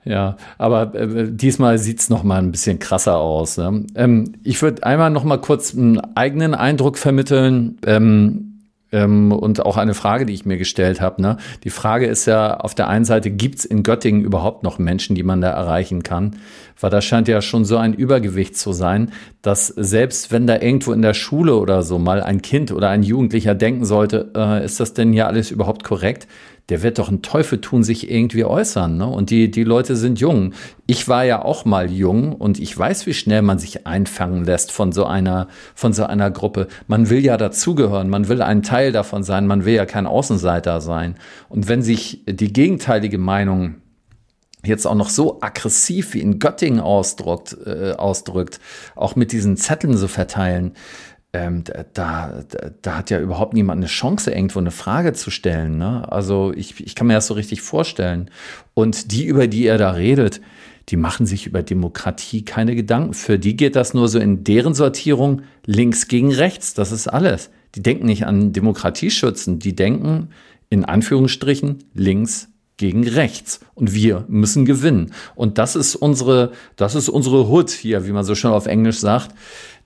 ja, aber äh, diesmal sieht's noch mal ein bisschen krasser aus. Ne? Ähm, ich würde einmal noch mal kurz einen eigenen Eindruck vermitteln. Ähm, ähm, und auch eine Frage, die ich mir gestellt habe. Ne? Die Frage ist ja, auf der einen Seite, gibt's in Göttingen überhaupt noch Menschen, die man da erreichen kann? Weil da scheint ja schon so ein Übergewicht zu sein, dass selbst wenn da irgendwo in der Schule oder so mal ein Kind oder ein Jugendlicher denken sollte, äh, ist das denn ja alles überhaupt korrekt? Der wird doch einen Teufel tun, sich irgendwie äußern. Ne? Und die, die Leute sind jung. Ich war ja auch mal jung und ich weiß, wie schnell man sich einfangen lässt von so einer, von so einer Gruppe. Man will ja dazugehören, man will ein Teil davon sein, man will ja kein Außenseiter sein. Und wenn sich die gegenteilige Meinung jetzt auch noch so aggressiv wie in Göttingen ausdrückt, äh, ausdrückt, auch mit diesen Zetteln so verteilen, ähm, da, da, da hat ja überhaupt niemand eine Chance, irgendwo eine Frage zu stellen. Ne? Also ich, ich kann mir das so richtig vorstellen. Und die, über die er da redet, die machen sich über Demokratie keine Gedanken. Für die geht das nur so in deren Sortierung links gegen rechts. Das ist alles. Die denken nicht an Demokratieschützen. Die denken in Anführungsstrichen links gegen rechts. Und wir müssen gewinnen. Und das ist unsere, das ist unsere Hood hier, wie man so schön auf Englisch sagt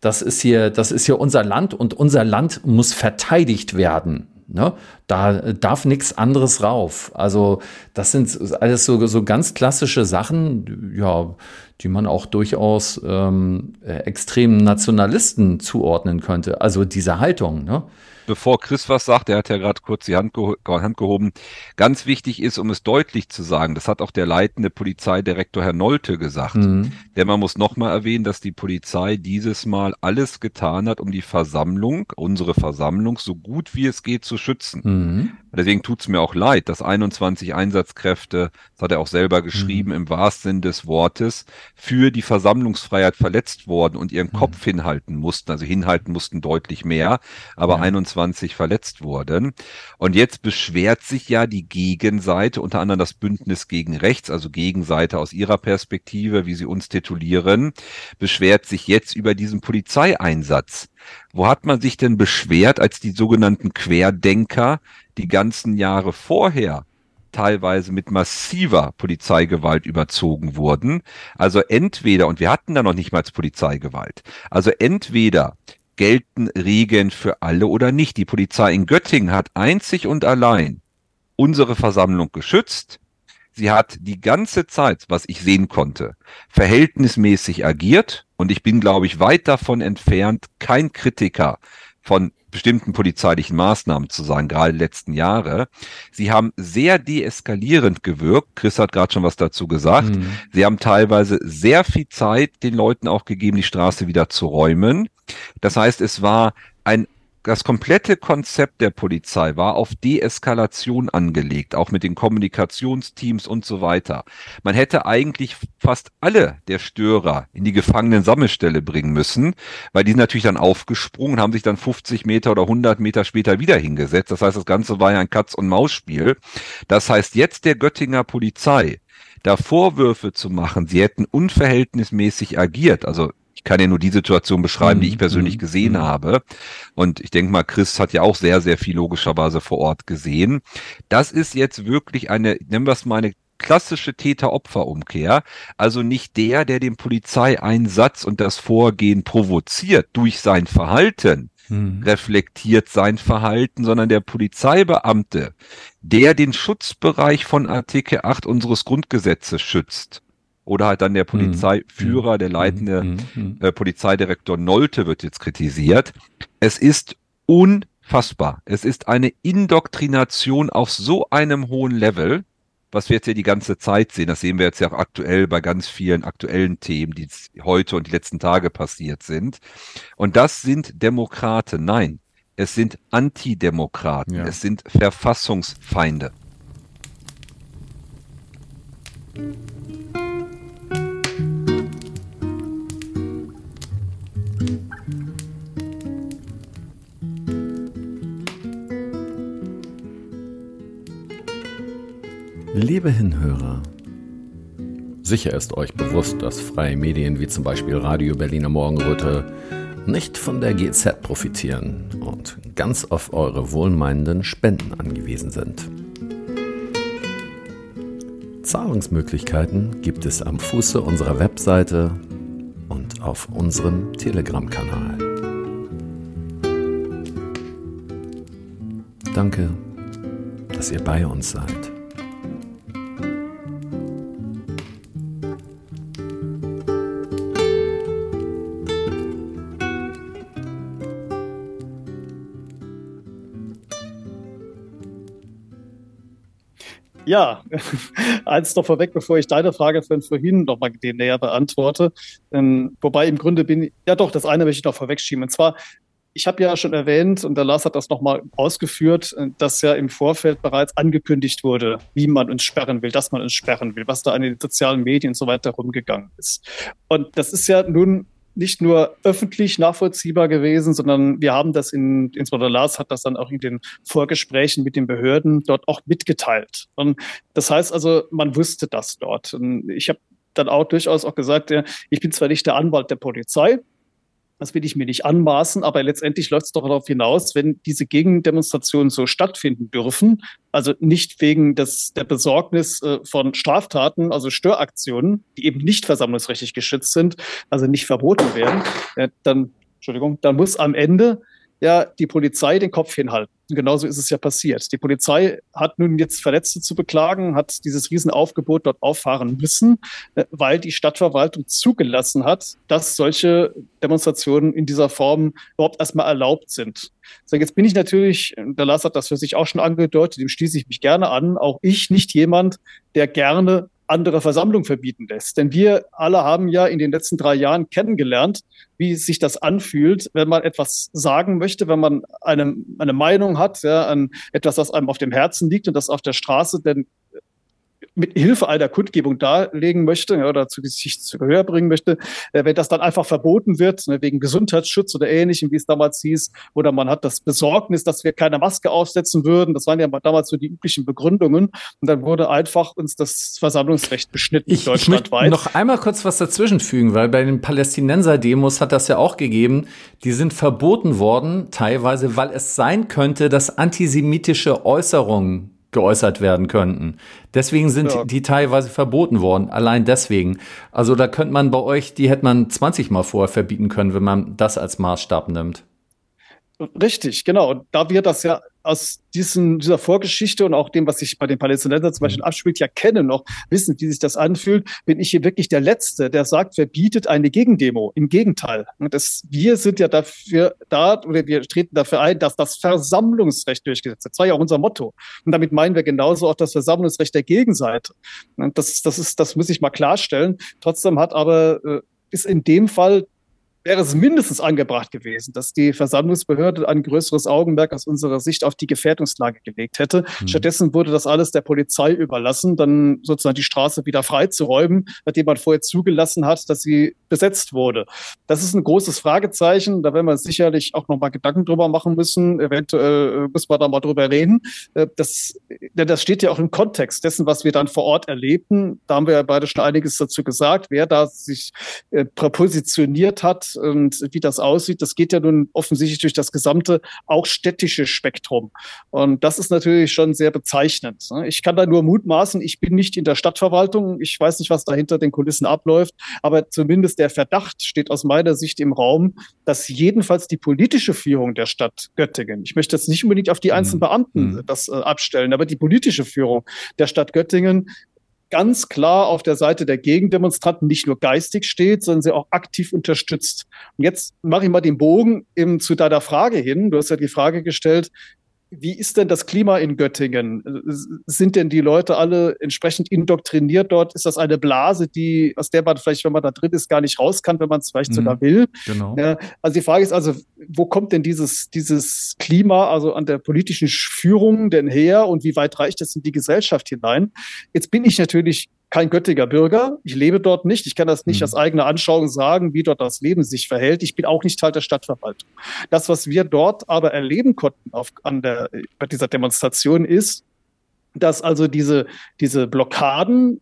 das ist hier, das ist hier unser Land und unser Land muss verteidigt werden. Ne? Da darf nichts anderes rauf. Also das sind alles so, so ganz klassische Sachen, ja, die man auch durchaus ähm, extremen Nationalisten zuordnen könnte. Also diese Haltung. Ne? bevor Chris was sagt, er hat ja gerade kurz die Hand, geho Hand, gehoben, ganz wichtig ist, um es deutlich zu sagen, das hat auch der leitende Polizeidirektor Herr Nolte gesagt, mhm. denn man muss nochmal erwähnen, dass die Polizei dieses Mal alles getan hat, um die Versammlung, unsere Versammlung, so gut wie es geht zu schützen. Mhm. Deswegen tut's mir auch leid, dass 21 Einsatzkräfte, das hat er auch selber geschrieben, mhm. im wahrsten Sinn des Wortes, für die Versammlungsfreiheit verletzt worden und ihren mhm. Kopf hinhalten mussten, also hinhalten mussten deutlich mehr, aber ja. 21 verletzt wurden. Und jetzt beschwert sich ja die Gegenseite, unter anderem das Bündnis gegen Rechts, also Gegenseite aus ihrer Perspektive, wie sie uns titulieren, beschwert sich jetzt über diesen Polizeieinsatz. Wo hat man sich denn beschwert, als die sogenannten Querdenker die ganzen Jahre vorher teilweise mit massiver Polizeigewalt überzogen wurden? Also entweder, und wir hatten da noch nicht mal Polizeigewalt, also entweder gelten Regeln für alle oder nicht. Die Polizei in Göttingen hat einzig und allein unsere Versammlung geschützt. Sie hat die ganze Zeit, was ich sehen konnte, verhältnismäßig agiert und ich bin, glaube ich, weit davon entfernt, kein Kritiker von bestimmten polizeilichen Maßnahmen zu sein, gerade die letzten Jahre. Sie haben sehr deeskalierend gewirkt. Chris hat gerade schon was dazu gesagt. Mhm. Sie haben teilweise sehr viel Zeit den Leuten auch gegeben, die Straße wieder zu räumen. Das heißt, es war ein das komplette Konzept der Polizei war auf Deeskalation angelegt, auch mit den Kommunikationsteams und so weiter. Man hätte eigentlich fast alle der Störer in die Gefangenen-Sammelstelle bringen müssen, weil die sind natürlich dann aufgesprungen, haben sich dann 50 Meter oder 100 Meter später wieder hingesetzt. Das heißt, das Ganze war ja ein Katz-und-Maus-Spiel. Das heißt, jetzt der Göttinger Polizei da Vorwürfe zu machen, sie hätten unverhältnismäßig agiert, also ich kann ja nur die Situation beschreiben, die ich mhm. persönlich mhm. gesehen mhm. habe. Und ich denke mal, Chris hat ja auch sehr, sehr viel logischerweise vor Ort gesehen. Das ist jetzt wirklich eine, nennen wir es mal eine klassische Täter-Opfer-Umkehr. Also nicht der, der den Polizeieinsatz und das Vorgehen provoziert durch sein Verhalten, hm. reflektiert sein Verhalten, sondern der Polizeibeamte, der den Schutzbereich von Artikel 8 unseres Grundgesetzes schützt oder halt dann der Polizeiführer, der leitende äh, Polizeidirektor Nolte wird jetzt kritisiert. Es ist unfassbar. Es ist eine Indoktrination auf so einem hohen Level, was wir jetzt ja die ganze Zeit sehen. Das sehen wir jetzt ja auch aktuell bei ganz vielen aktuellen Themen, die heute und die letzten Tage passiert sind. Und das sind Demokraten. Nein, es sind Antidemokraten. Ja. Es sind Verfassungsfeinde. Liebe Hinhörer, sicher ist euch bewusst, dass freie Medien wie zum Beispiel Radio Berliner Morgenröte nicht von der GZ profitieren und ganz auf eure wohlmeinenden Spenden angewiesen sind. Zahlungsmöglichkeiten gibt es am Fuße unserer Webseite auf unserem Telegram-Kanal. Danke, dass ihr bei uns seid. Ja, [LAUGHS] eins noch vorweg, bevor ich deine Frage von vorhin noch mal näher beantworte. Ähm, wobei im Grunde bin ich, ja doch, das eine möchte ich noch vorwegschieben. Und zwar, ich habe ja schon erwähnt, und der Lars hat das nochmal ausgeführt, äh, dass ja im Vorfeld bereits angekündigt wurde, wie man uns sperren will, dass man uns sperren will, was da an den sozialen Medien und so weiter rumgegangen ist. Und das ist ja nun nicht nur öffentlich nachvollziehbar gewesen, sondern wir haben das in, insbesondere Lars hat das dann auch in den Vorgesprächen mit den Behörden dort auch mitgeteilt. Und das heißt also, man wusste das dort. Und ich habe dann auch durchaus auch gesagt, ich bin zwar nicht der Anwalt der Polizei, das will ich mir nicht anmaßen, aber letztendlich läuft es doch darauf hinaus, wenn diese Gegendemonstrationen so stattfinden dürfen, also nicht wegen des, der Besorgnis äh, von Straftaten, also Störaktionen, die eben nicht versammlungsrechtlich geschützt sind, also nicht verboten werden, äh, dann, Entschuldigung, dann muss am Ende ja die Polizei den Kopf hinhalten. Und genauso ist es ja passiert. Die Polizei hat nun jetzt Verletzte zu beklagen, hat dieses Riesenaufgebot dort auffahren müssen, äh, weil die Stadtverwaltung zugelassen hat, dass solche Demonstrationen in dieser Form überhaupt erstmal erlaubt sind. So, jetzt bin ich natürlich, der Lars hat das für sich auch schon angedeutet, dem schließe ich mich gerne an, auch ich nicht jemand, der gerne andere Versammlung verbieten lässt. Denn wir alle haben ja in den letzten drei Jahren kennengelernt, wie sich das anfühlt, wenn man etwas sagen möchte, wenn man eine, eine Meinung hat, ja, an etwas, das einem auf dem Herzen liegt und das auf der Straße denn mit Hilfe einer Kundgebung darlegen möchte ja, oder zu sich zu Gehör bringen möchte, äh, wenn das dann einfach verboten wird, ne, wegen Gesundheitsschutz oder ähnlichem, wie es damals hieß, oder man hat das Besorgnis, dass wir keine Maske aufsetzen würden, das waren ja damals so die üblichen Begründungen, und dann wurde einfach uns das Versammlungsrecht beschnitten ich, deutschlandweit. Ich möchte noch einmal kurz was dazwischenfügen, weil bei den Palästinenser-Demos hat das ja auch gegeben, die sind verboten worden, teilweise, weil es sein könnte, dass antisemitische Äußerungen geäußert werden könnten. Deswegen sind ja. die teilweise verboten worden, allein deswegen. Also da könnte man bei euch, die hätte man 20 Mal vorher verbieten können, wenn man das als Maßstab nimmt. Richtig, genau. Und da wir das ja aus diesen, dieser Vorgeschichte und auch dem, was sich bei den Palästinensern zum Beispiel mhm. abspielt, ja kennen noch, wissen, wie sich das anfühlt, bin ich hier wirklich der Letzte, der sagt, verbietet eine Gegendemo. Im Gegenteil. Das, wir sind ja dafür da, oder wir treten dafür ein, dass das Versammlungsrecht durchgesetzt wird. Das war ja auch unser Motto. Und damit meinen wir genauso auch das Versammlungsrecht der Gegenseite. Das, das ist, das muss ich mal klarstellen. Trotzdem hat aber, äh, ist in dem Fall wäre es mindestens angebracht gewesen, dass die Versammlungsbehörde ein größeres Augenmerk aus unserer Sicht auf die Gefährdungslage gelegt hätte. Mhm. Stattdessen wurde das alles der Polizei überlassen, dann sozusagen die Straße wieder freizuräumen, nachdem man vorher zugelassen hat, dass sie besetzt wurde. Das ist ein großes Fragezeichen. Da werden wir sicherlich auch noch mal Gedanken drüber machen müssen. Eventuell äh, muss man da mal drüber reden. Äh, das, das steht ja auch im Kontext dessen, was wir dann vor Ort erlebten. Da haben wir ja beide schon einiges dazu gesagt, wer da sich äh, positioniert hat und wie das aussieht, das geht ja nun offensichtlich durch das gesamte, auch städtische Spektrum. Und das ist natürlich schon sehr bezeichnend. Ne? Ich kann da nur mutmaßen, ich bin nicht in der Stadtverwaltung, ich weiß nicht, was da hinter den Kulissen abläuft, aber zumindest der Verdacht steht aus meiner Sicht im Raum, dass jedenfalls die politische Führung der Stadt Göttingen, ich möchte jetzt nicht unbedingt auf die einzelnen mhm. Beamten mhm. das äh, abstellen, aber die politische Führung der Stadt Göttingen ganz klar auf der Seite der Gegendemonstranten nicht nur geistig steht, sondern sie auch aktiv unterstützt. Und jetzt mache ich mal den Bogen eben zu deiner Frage hin. Du hast ja die Frage gestellt, wie ist denn das Klima in Göttingen? Sind denn die Leute alle entsprechend indoktriniert dort? Ist das eine Blase, die, aus der man vielleicht, wenn man da drin ist, gar nicht raus kann, wenn man es vielleicht mhm, sogar will? Genau. Ja, also die Frage ist also, wo kommt denn dieses, dieses Klima, also an der politischen Führung denn her und wie weit reicht das in die Gesellschaft hinein? Jetzt bin ich natürlich kein Göttinger Bürger. Ich lebe dort nicht. Ich kann das nicht mhm. aus eigener Anschauung sagen, wie dort das Leben sich verhält. Ich bin auch nicht Teil der Stadtverwaltung. Das, was wir dort aber erleben konnten auf, an der, bei dieser Demonstration ist, dass also diese, diese Blockaden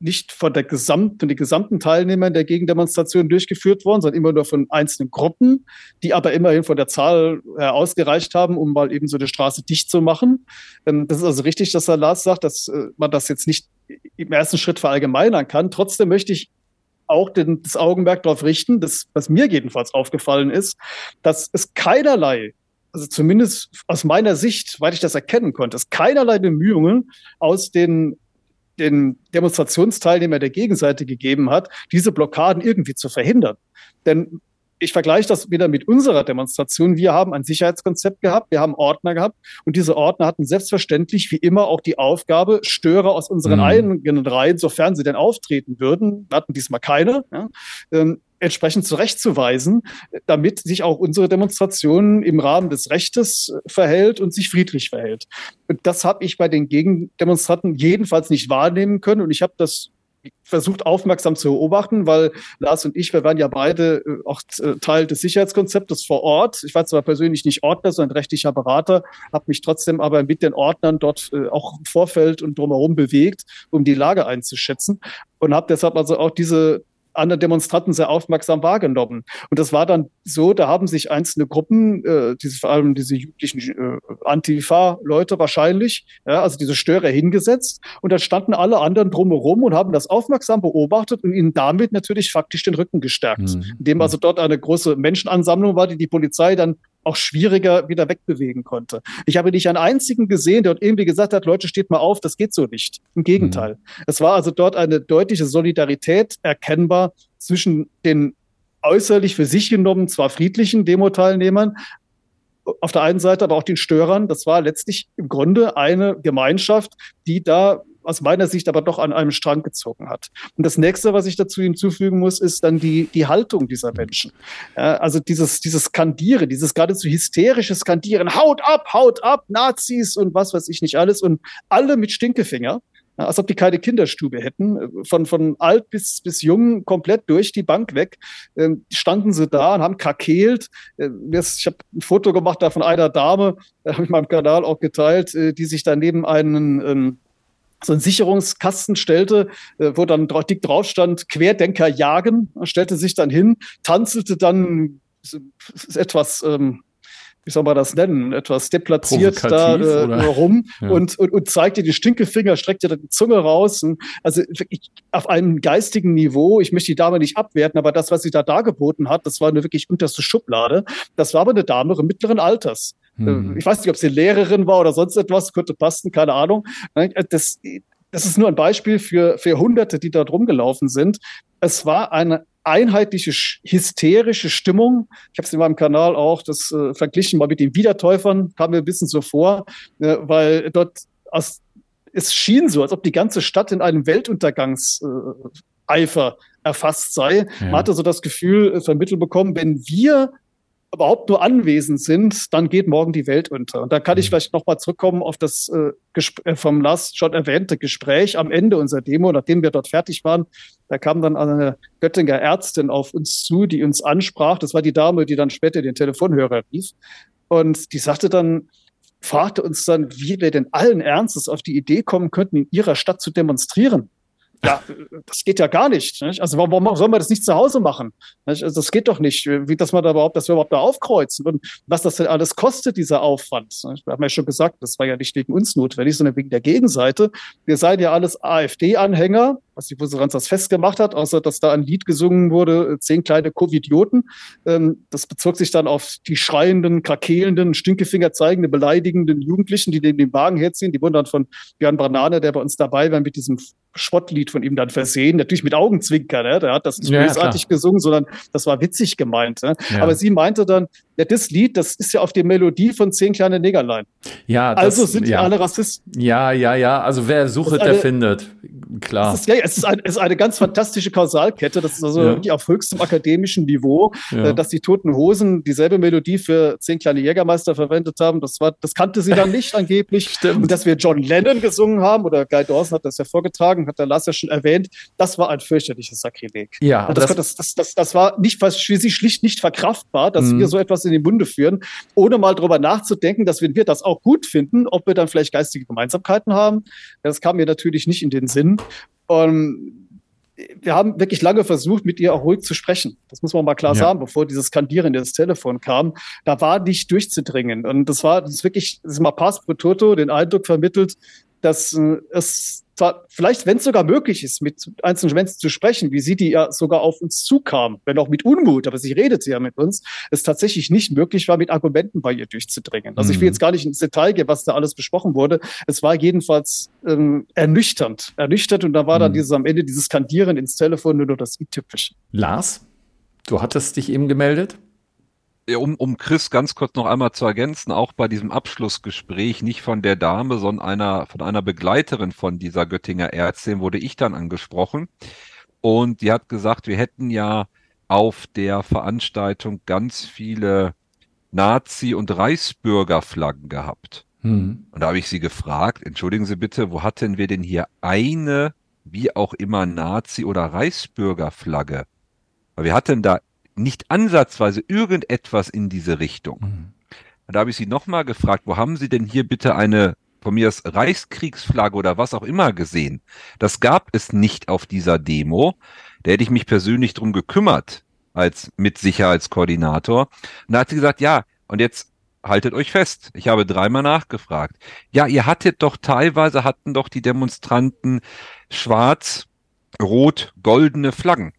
nicht von der gesamten, von den gesamten Teilnehmern der Gegendemonstration durchgeführt worden, sondern immer nur von einzelnen Gruppen, die aber immerhin von der Zahl äh, ausgereicht haben, um mal eben so eine Straße dicht zu machen. Ähm, das ist also richtig, dass Herr Lars sagt, dass äh, man das jetzt nicht im ersten Schritt verallgemeinern kann. Trotzdem möchte ich auch den, das Augenmerk darauf richten, das, was mir jedenfalls aufgefallen ist, dass es keinerlei also zumindest aus meiner Sicht, weil ich das erkennen konnte, es keinerlei Bemühungen aus den, den Demonstrationsteilnehmern der Gegenseite gegeben hat, diese Blockaden irgendwie zu verhindern. Denn ich vergleiche das wieder mit unserer Demonstration. Wir haben ein Sicherheitskonzept gehabt, wir haben Ordner gehabt und diese Ordner hatten selbstverständlich wie immer auch die Aufgabe, Störer aus unseren mhm. eigenen Reihen, sofern sie denn auftreten würden, hatten diesmal keine, ja, ähm, entsprechend zurechtzuweisen, damit sich auch unsere Demonstration im Rahmen des Rechtes verhält und sich friedlich verhält. Und das habe ich bei den Gegendemonstranten jedenfalls nicht wahrnehmen können und ich habe das versucht aufmerksam zu beobachten, weil Lars und ich, wir waren ja beide äh, auch äh, Teil des Sicherheitskonzeptes vor Ort. Ich war zwar persönlich nicht Ordner, sondern rechtlicher Berater, habe mich trotzdem aber mit den Ordnern dort äh, auch im Vorfeld und drumherum bewegt, um die Lage einzuschätzen und habe deshalb also auch diese anderen Demonstranten sehr aufmerksam wahrgenommen. Und das war dann so, da haben sich einzelne Gruppen, äh, diese, vor allem diese jugendlichen äh, Antifa-Leute wahrscheinlich, ja, also diese Störer hingesetzt und dann standen alle anderen drumherum und haben das aufmerksam beobachtet und ihnen damit natürlich faktisch den Rücken gestärkt. Mhm. Indem also dort eine große Menschenansammlung war, die die Polizei dann auch schwieriger wieder wegbewegen konnte. Ich habe nicht einen einzigen gesehen, der dort irgendwie gesagt hat, Leute, steht mal auf, das geht so nicht. Im Gegenteil. Mhm. Es war also dort eine deutliche Solidarität erkennbar zwischen den äußerlich für sich genommen zwar friedlichen Demo-Teilnehmern, auf der einen Seite aber auch den Störern. Das war letztlich im Grunde eine Gemeinschaft, die da aus meiner Sicht aber doch an einem Strang gezogen hat. Und das nächste, was ich dazu hinzufügen muss, ist dann die, die Haltung dieser Menschen. Ja, also dieses, dieses Skandieren, dieses geradezu hysterische Skandieren, haut ab, haut ab, Nazis und was weiß ich nicht alles und alle mit Stinkefinger. Als ob die keine Kinderstube hätten. Von, von alt bis, bis jung komplett durch die Bank weg. Ähm, standen sie da und haben kakeelt. Äh, ich habe ein Foto gemacht da von einer Dame, äh, habe ich meinem Kanal auch geteilt, äh, die sich daneben einen ähm, so einen Sicherungskasten stellte, äh, wo dann dick drauf stand, Querdenker jagen, stellte sich dann hin, tanzelte dann etwas, ähm, wie soll man das nennen, etwas deplatziert da äh, rum ja. und, und, und zeigte die Stinkefinger, streckte dann die Zunge raus. Und also wirklich auf einem geistigen Niveau, ich möchte die Dame nicht abwerten, aber das, was sie da dargeboten hat, das war eine wirklich unterste Schublade. Das war aber eine Dame mittleren Alters. Hm. Ich weiß nicht, ob sie Lehrerin war oder sonst etwas, könnte passen, keine Ahnung. Das, das ist nur ein Beispiel für, für Hunderte, die dort rumgelaufen sind. Es war eine einheitliche hysterische Stimmung. Ich habe es in meinem Kanal auch das äh, verglichen mal mit den Wiedertäufern, kam mir ein bisschen so vor, äh, weil dort aus, es schien so, als ob die ganze Stadt in einem Weltuntergangseifer äh, erfasst sei. Ja. Man hatte so das Gefühl äh, vermittelt bekommen, wenn wir überhaupt nur anwesend sind, dann geht morgen die Welt unter. Und da kann ich mhm. vielleicht nochmal zurückkommen auf das äh, äh, vom Lars schon erwähnte Gespräch am Ende unserer Demo, nachdem wir dort fertig waren. Da kam dann eine Göttinger Ärztin auf uns zu, die uns ansprach. Das war die Dame, die dann später den Telefonhörer rief. Und die sagte dann, fragte uns dann, wie wir denn allen Ernstes auf die Idee kommen könnten, in ihrer Stadt zu demonstrieren ja, das geht ja gar nicht. nicht? Also warum soll man das nicht zu Hause machen? Nicht? Also das geht doch nicht. Wie, dass man da überhaupt, dass wir überhaupt da aufkreuzen und was das denn alles kostet, dieser Aufwand. Nicht? Wir haben ja schon gesagt, das war ja nicht wegen uns notwendig, sondern wegen der Gegenseite. Wir seien ja alles AfD-Anhänger, was die Buseranz das festgemacht hat, außer dass da ein Lied gesungen wurde, zehn kleine Covidioten. Ähm, das bezog sich dann auf die schreienden, krakelenden, Stinkefinger zeigenden, beleidigenden Jugendlichen, die neben dem Wagen herziehen. Die wurden dann von Björn Banane, der bei uns dabei war, mit diesem Spottlied von ihm dann versehen, natürlich mit Augenzwinker, ne? der hat das nicht ja, bösartig gesungen, sondern das war witzig gemeint. Ne? Ja. Aber sie meinte dann, ja, das Lied, das ist ja auf die Melodie von Zehn kleine Negerlein. Ja, das, also sind ja. alle Rassisten. Ja, ja, ja, also wer sucht, der findet. Klar. Es ist, ja, es ist, ein, es ist eine ganz fantastische Kausalkette, das ist also ja. wirklich auf höchstem akademischen Niveau, ja. äh, dass die Toten Hosen dieselbe Melodie für Zehn kleine Jägermeister verwendet haben, das war, das kannte sie dann nicht angeblich. [LAUGHS] Stimmt. Und dass wir John Lennon gesungen haben, oder Guy Dawson hat das ja vorgetragen, hat der Lars ja schon erwähnt, das war ein fürchterliches Sakrileg. Ja, das, das, das, das, war nicht für sie schlicht nicht verkraftbar, dass mhm. wir so etwas in den Munde führen, ohne mal drüber nachzudenken, dass wenn wir das auch gut finden, ob wir dann vielleicht geistige Gemeinsamkeiten haben. Das kam mir natürlich nicht in den Sinn. Und wir haben wirklich lange versucht, mit ihr auch ruhig zu sprechen. Das muss man mal klar ja. sagen, bevor dieses Skandieren ins Telefon kam. Da war nicht durchzudringen. Und das war das wirklich, das ist mal Pass pro Toto den Eindruck vermittelt, dass äh, es zwar vielleicht, wenn es sogar möglich ist, mit einzelnen Menschen zu sprechen, wie sie die ja sogar auf uns zukam, wenn auch mit Unmut, aber sie redete ja mit uns, es tatsächlich nicht möglich war, mit Argumenten bei ihr durchzudringen. Also ich will mhm. jetzt gar nicht ins Detail gehen, was da alles besprochen wurde. Es war jedenfalls ähm, ernüchternd, ernüchternd und da war dann mhm. dieses am Ende dieses Skandieren ins Telefon nur das i-Tüpfelchen. Lars, du hattest dich eben gemeldet? Um, um Chris ganz kurz noch einmal zu ergänzen, auch bei diesem Abschlussgespräch nicht von der Dame, sondern einer, von einer Begleiterin von dieser Göttinger Ärztin wurde ich dann angesprochen. Und die hat gesagt, wir hätten ja auf der Veranstaltung ganz viele Nazi- und Reichsbürgerflaggen gehabt. Hm. Und da habe ich sie gefragt, entschuldigen Sie bitte, wo hatten wir denn hier eine, wie auch immer, Nazi- oder Reichsbürgerflagge? Weil wir hatten da nicht ansatzweise irgendetwas in diese Richtung. Mhm. Da habe ich sie nochmal gefragt, wo haben Sie denn hier bitte eine von mir aus Reichskriegsflagge oder was auch immer gesehen? Das gab es nicht auf dieser Demo. Da hätte ich mich persönlich drum gekümmert als Mitsicherheitskoordinator. Und da hat sie gesagt, ja, und jetzt haltet euch fest. Ich habe dreimal nachgefragt. Ja, ihr hattet doch teilweise hatten doch die Demonstranten schwarz, rot, goldene Flaggen.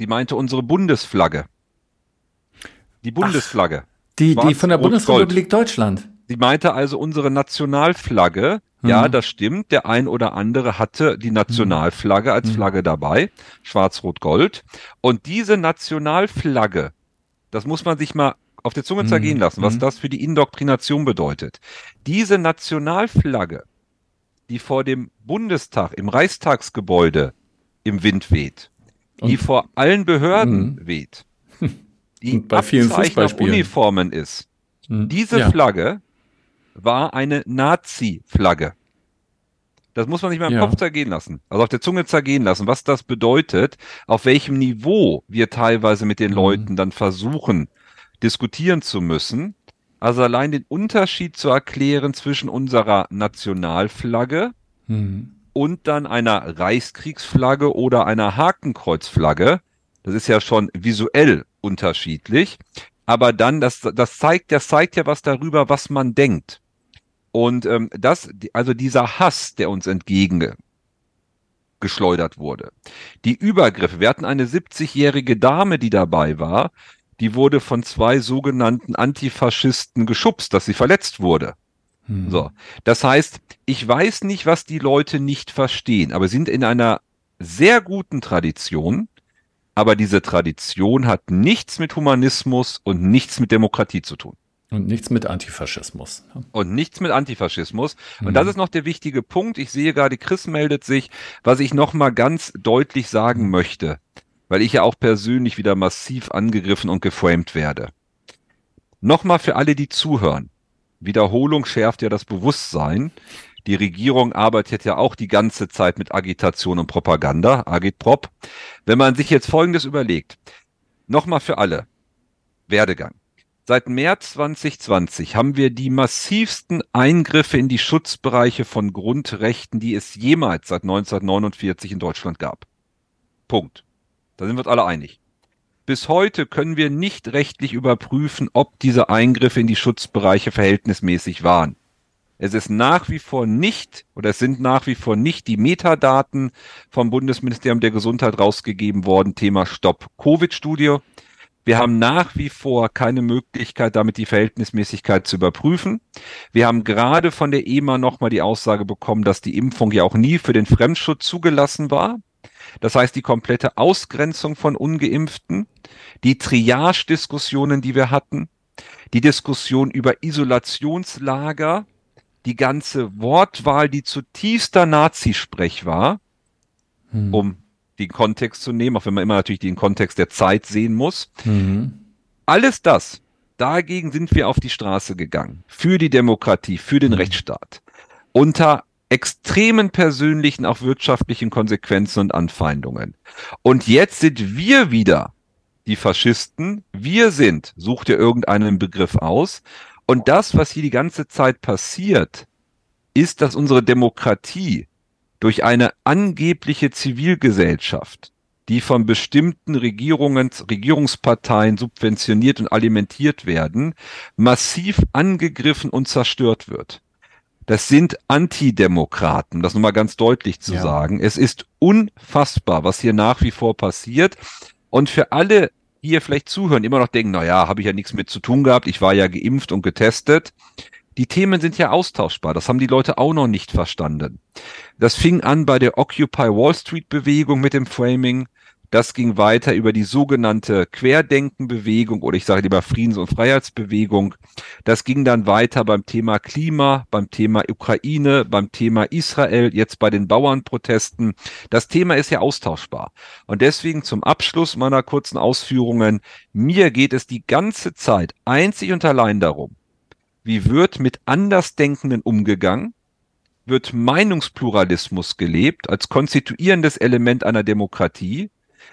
Die meinte unsere Bundesflagge. Die Bundesflagge. Ach, die, die von der Bundesrepublik Gold. Deutschland. Sie meinte also unsere Nationalflagge. Mhm. Ja, das stimmt. Der ein oder andere hatte die Nationalflagge als mhm. Flagge dabei. Schwarz-Rot-Gold. Und diese Nationalflagge, das muss man sich mal auf der Zunge zergehen mhm. lassen, was mhm. das für die Indoktrination bedeutet. Diese Nationalflagge, die vor dem Bundestag im Reichstagsgebäude im Wind weht, die vor allen Behörden mhm. weht, [LAUGHS] die bei vielen Uniformen ist. Mhm. Diese ja. Flagge war eine Nazi-Flagge. Das muss man sich mal im ja. Kopf zergehen lassen, also auf der Zunge zergehen lassen, was das bedeutet, auf welchem Niveau wir teilweise mit den mhm. Leuten dann versuchen, diskutieren zu müssen. Also allein den Unterschied zu erklären zwischen unserer Nationalflagge mhm und dann einer Reichskriegsflagge oder einer Hakenkreuzflagge. Das ist ja schon visuell unterschiedlich. Aber dann, das, das zeigt, das zeigt ja was darüber, was man denkt. Und ähm, das, also dieser Hass, der uns entgegengeschleudert wurde. Die Übergriffe. Wir hatten eine 70-jährige Dame, die dabei war. Die wurde von zwei sogenannten Antifaschisten geschubst, dass sie verletzt wurde. Hm. So. Das heißt, ich weiß nicht, was die Leute nicht verstehen, aber sind in einer sehr guten Tradition. Aber diese Tradition hat nichts mit Humanismus und nichts mit Demokratie zu tun. Und nichts mit Antifaschismus. Und nichts mit Antifaschismus. Mhm. Und das ist noch der wichtige Punkt. Ich sehe gerade, Chris meldet sich, was ich noch mal ganz deutlich sagen mhm. möchte, weil ich ja auch persönlich wieder massiv angegriffen und geframed werde. Nochmal für alle, die zuhören. Wiederholung schärft ja das Bewusstsein. Die Regierung arbeitet ja auch die ganze Zeit mit Agitation und Propaganda, Agitprop. Wenn man sich jetzt Folgendes überlegt, nochmal für alle, Werdegang. Seit März 2020 haben wir die massivsten Eingriffe in die Schutzbereiche von Grundrechten, die es jemals seit 1949 in Deutschland gab. Punkt. Da sind wir uns alle einig. Bis heute können wir nicht rechtlich überprüfen, ob diese Eingriffe in die Schutzbereiche verhältnismäßig waren. Es ist nach wie vor nicht oder es sind nach wie vor nicht die Metadaten vom Bundesministerium der Gesundheit rausgegeben worden, Thema Stopp Covid-Studie. Wir haben nach wie vor keine Möglichkeit, damit die Verhältnismäßigkeit zu überprüfen. Wir haben gerade von der EMA nochmal die Aussage bekommen, dass die Impfung ja auch nie für den Fremdschutz zugelassen war. Das heißt, die komplette Ausgrenzung von ungeimpften, die Triage-Diskussionen, die wir hatten, die Diskussion über Isolationslager, die ganze Wortwahl, die zutiefster Nazisprech war, hm. um den Kontext zu nehmen, auch wenn man immer natürlich den Kontext der Zeit sehen muss. Mhm. Alles das, dagegen sind wir auf die Straße gegangen. Für die Demokratie, für den mhm. Rechtsstaat. Unter extremen persönlichen, auch wirtschaftlichen Konsequenzen und Anfeindungen. Und jetzt sind wir wieder die Faschisten, wir sind, sucht ihr irgendeinen Begriff aus. Und das, was hier die ganze Zeit passiert, ist, dass unsere Demokratie durch eine angebliche Zivilgesellschaft, die von bestimmten Regierungen, Regierungsparteien subventioniert und alimentiert werden, massiv angegriffen und zerstört wird. Das sind Antidemokraten, das nochmal ganz deutlich zu ja. sagen. Es ist unfassbar, was hier nach wie vor passiert. Und für alle, die hier vielleicht zuhören, immer noch denken, na ja, habe ich ja nichts mit zu tun gehabt, ich war ja geimpft und getestet. Die Themen sind ja austauschbar. Das haben die Leute auch noch nicht verstanden. Das fing an bei der Occupy Wall Street Bewegung mit dem Framing. Das ging weiter über die sogenannte Querdenkenbewegung oder ich sage lieber Friedens- und Freiheitsbewegung. Das ging dann weiter beim Thema Klima, beim Thema Ukraine, beim Thema Israel, jetzt bei den Bauernprotesten. Das Thema ist ja austauschbar. Und deswegen zum Abschluss meiner kurzen Ausführungen. Mir geht es die ganze Zeit einzig und allein darum, wie wird mit Andersdenkenden umgegangen? Wird Meinungspluralismus gelebt als konstituierendes Element einer Demokratie?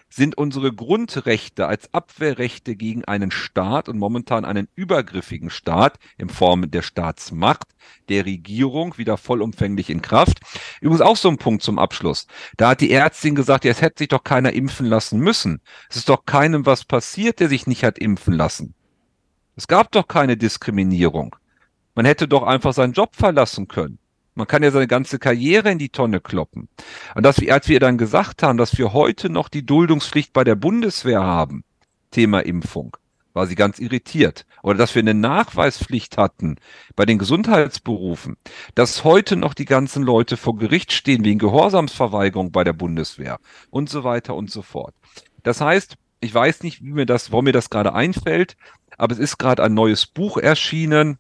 Sind unsere Grundrechte als Abwehrrechte gegen einen Staat und momentan einen übergriffigen Staat in Form der Staatsmacht, der Regierung wieder vollumfänglich in Kraft. Übrigens auch so ein Punkt zum Abschluss. Da hat die Ärztin gesagt, ja, es hätte sich doch keiner impfen lassen müssen. Es ist doch keinem was passiert, der sich nicht hat impfen lassen. Es gab doch keine Diskriminierung. Man hätte doch einfach seinen Job verlassen können. Man kann ja seine ganze Karriere in die Tonne kloppen. Und dass wir, als wir dann gesagt haben, dass wir heute noch die Duldungspflicht bei der Bundeswehr haben, Thema Impfung, war sie ganz irritiert. Oder dass wir eine Nachweispflicht hatten bei den Gesundheitsberufen, dass heute noch die ganzen Leute vor Gericht stehen wegen Gehorsamsverweigerung bei der Bundeswehr und so weiter und so fort. Das heißt, ich weiß nicht, wie mir das, warum mir das gerade einfällt, aber es ist gerade ein neues Buch erschienen,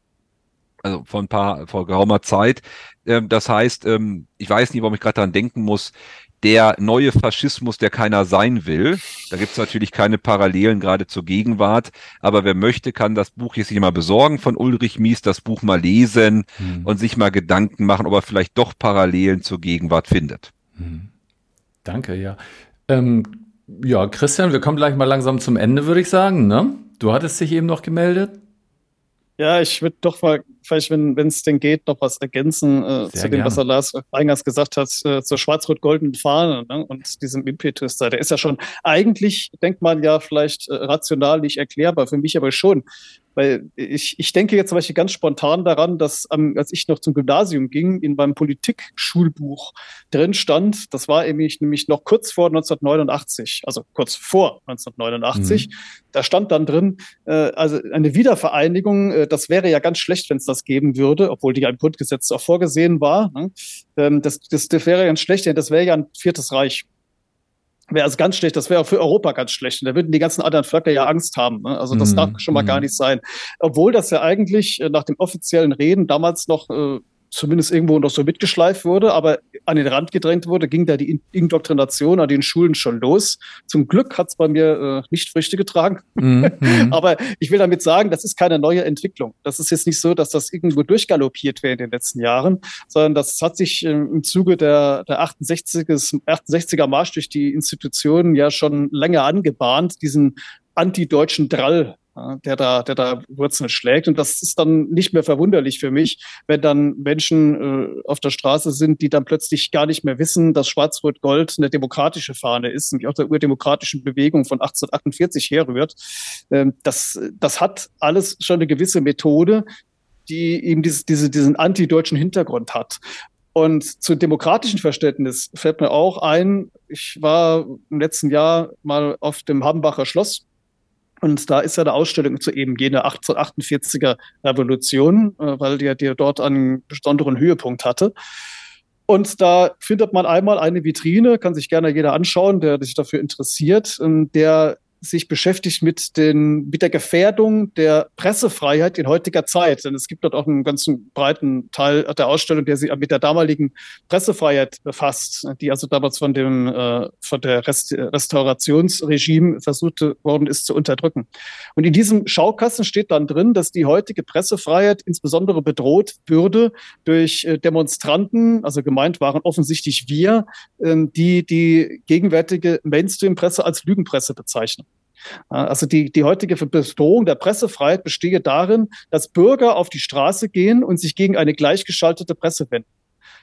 also vor ein paar, vor geraumer Zeit. Ähm, das heißt, ähm, ich weiß nicht, warum ich gerade daran denken muss, der neue Faschismus, der keiner sein will. Da gibt es natürlich keine Parallelen gerade zur Gegenwart, aber wer möchte, kann das Buch hier sich mal besorgen von Ulrich Mies, das Buch mal lesen hm. und sich mal Gedanken machen, ob er vielleicht doch Parallelen zur Gegenwart findet. Hm. Danke, ja. Ähm, ja, Christian, wir kommen gleich mal langsam zum Ende, würde ich sagen. Ne? Du hattest dich eben noch gemeldet. Ja, ich würde doch mal, vielleicht, wenn es denn geht, noch was ergänzen äh, zu dem, gerne. was er Lars eingangs gesagt hat, äh, zur schwarz-rot-goldenen Fahne ne, und diesem Impetus da. Der ist ja schon eigentlich, denkt man ja vielleicht äh, rational nicht erklärbar, für mich aber schon. Weil ich, ich denke jetzt zum Beispiel ganz spontan daran, dass ähm, als ich noch zum Gymnasium ging, in meinem Politikschulbuch drin stand, das war nämlich, nämlich noch kurz vor 1989, also kurz vor 1989, mhm. da stand dann drin, äh, also eine Wiedervereinigung, äh, das wäre ja ganz schlecht, wenn es das geben würde, obwohl die ja im Grundgesetz auch vorgesehen war. Ne? Ähm, das, das, das wäre ganz schlecht, denn das wäre ja ein viertes Reich wäre also ganz schlecht, das wäre auch für Europa ganz schlecht. Und da würden die ganzen anderen Völker ja Angst haben. Ne? Also das mm, darf schon mal mm. gar nicht sein. Obwohl das ja eigentlich äh, nach dem offiziellen Reden damals noch äh, zumindest irgendwo noch so mitgeschleift wurde, aber an den Rand gedrängt wurde, ging da die Indoktrination an den Schulen schon los. Zum Glück hat es bei mir äh, nicht Früchte getragen. Mhm. [LAUGHS] aber ich will damit sagen, das ist keine neue Entwicklung. Das ist jetzt nicht so, dass das irgendwo durchgaloppiert wäre in den letzten Jahren, sondern das hat sich äh, im Zuge der, der 68er, 68er Marsch durch die Institutionen ja schon länger angebahnt, diesen antideutschen Drall der da, der da Wurzeln schlägt. Und das ist dann nicht mehr verwunderlich für mich, wenn dann Menschen äh, auf der Straße sind, die dann plötzlich gar nicht mehr wissen, dass Schwarz-Rot-Gold eine demokratische Fahne ist, nämlich auch der urdemokratischen Bewegung von 1848 herrührt. Ähm, das, das hat alles schon eine gewisse Methode, die eben dieses, diese, diesen antideutschen Hintergrund hat. Und zu demokratischen Verständnis fällt mir auch ein, ich war im letzten Jahr mal auf dem Hambacher Schloss und da ist ja eine Ausstellung zu eben jener 1848er Revolution, äh, weil die, die dort einen besonderen Höhepunkt hatte. Und da findet man einmal eine Vitrine, kann sich gerne jeder anschauen, der sich dafür interessiert, der sich beschäftigt mit, den, mit der Gefährdung der Pressefreiheit in heutiger Zeit. Denn es gibt dort auch einen ganzen breiten Teil der Ausstellung, der sich mit der damaligen Pressefreiheit befasst, die also damals von dem äh, von der Rest Restaurationsregime versucht worden ist zu unterdrücken. Und in diesem Schaukasten steht dann drin, dass die heutige Pressefreiheit insbesondere bedroht würde durch äh, Demonstranten, also gemeint waren offensichtlich wir, äh, die die gegenwärtige Mainstream-Presse als Lügenpresse bezeichnen. Also die, die heutige Bedrohung der Pressefreiheit bestehe darin, dass Bürger auf die Straße gehen und sich gegen eine gleichgeschaltete Presse wenden.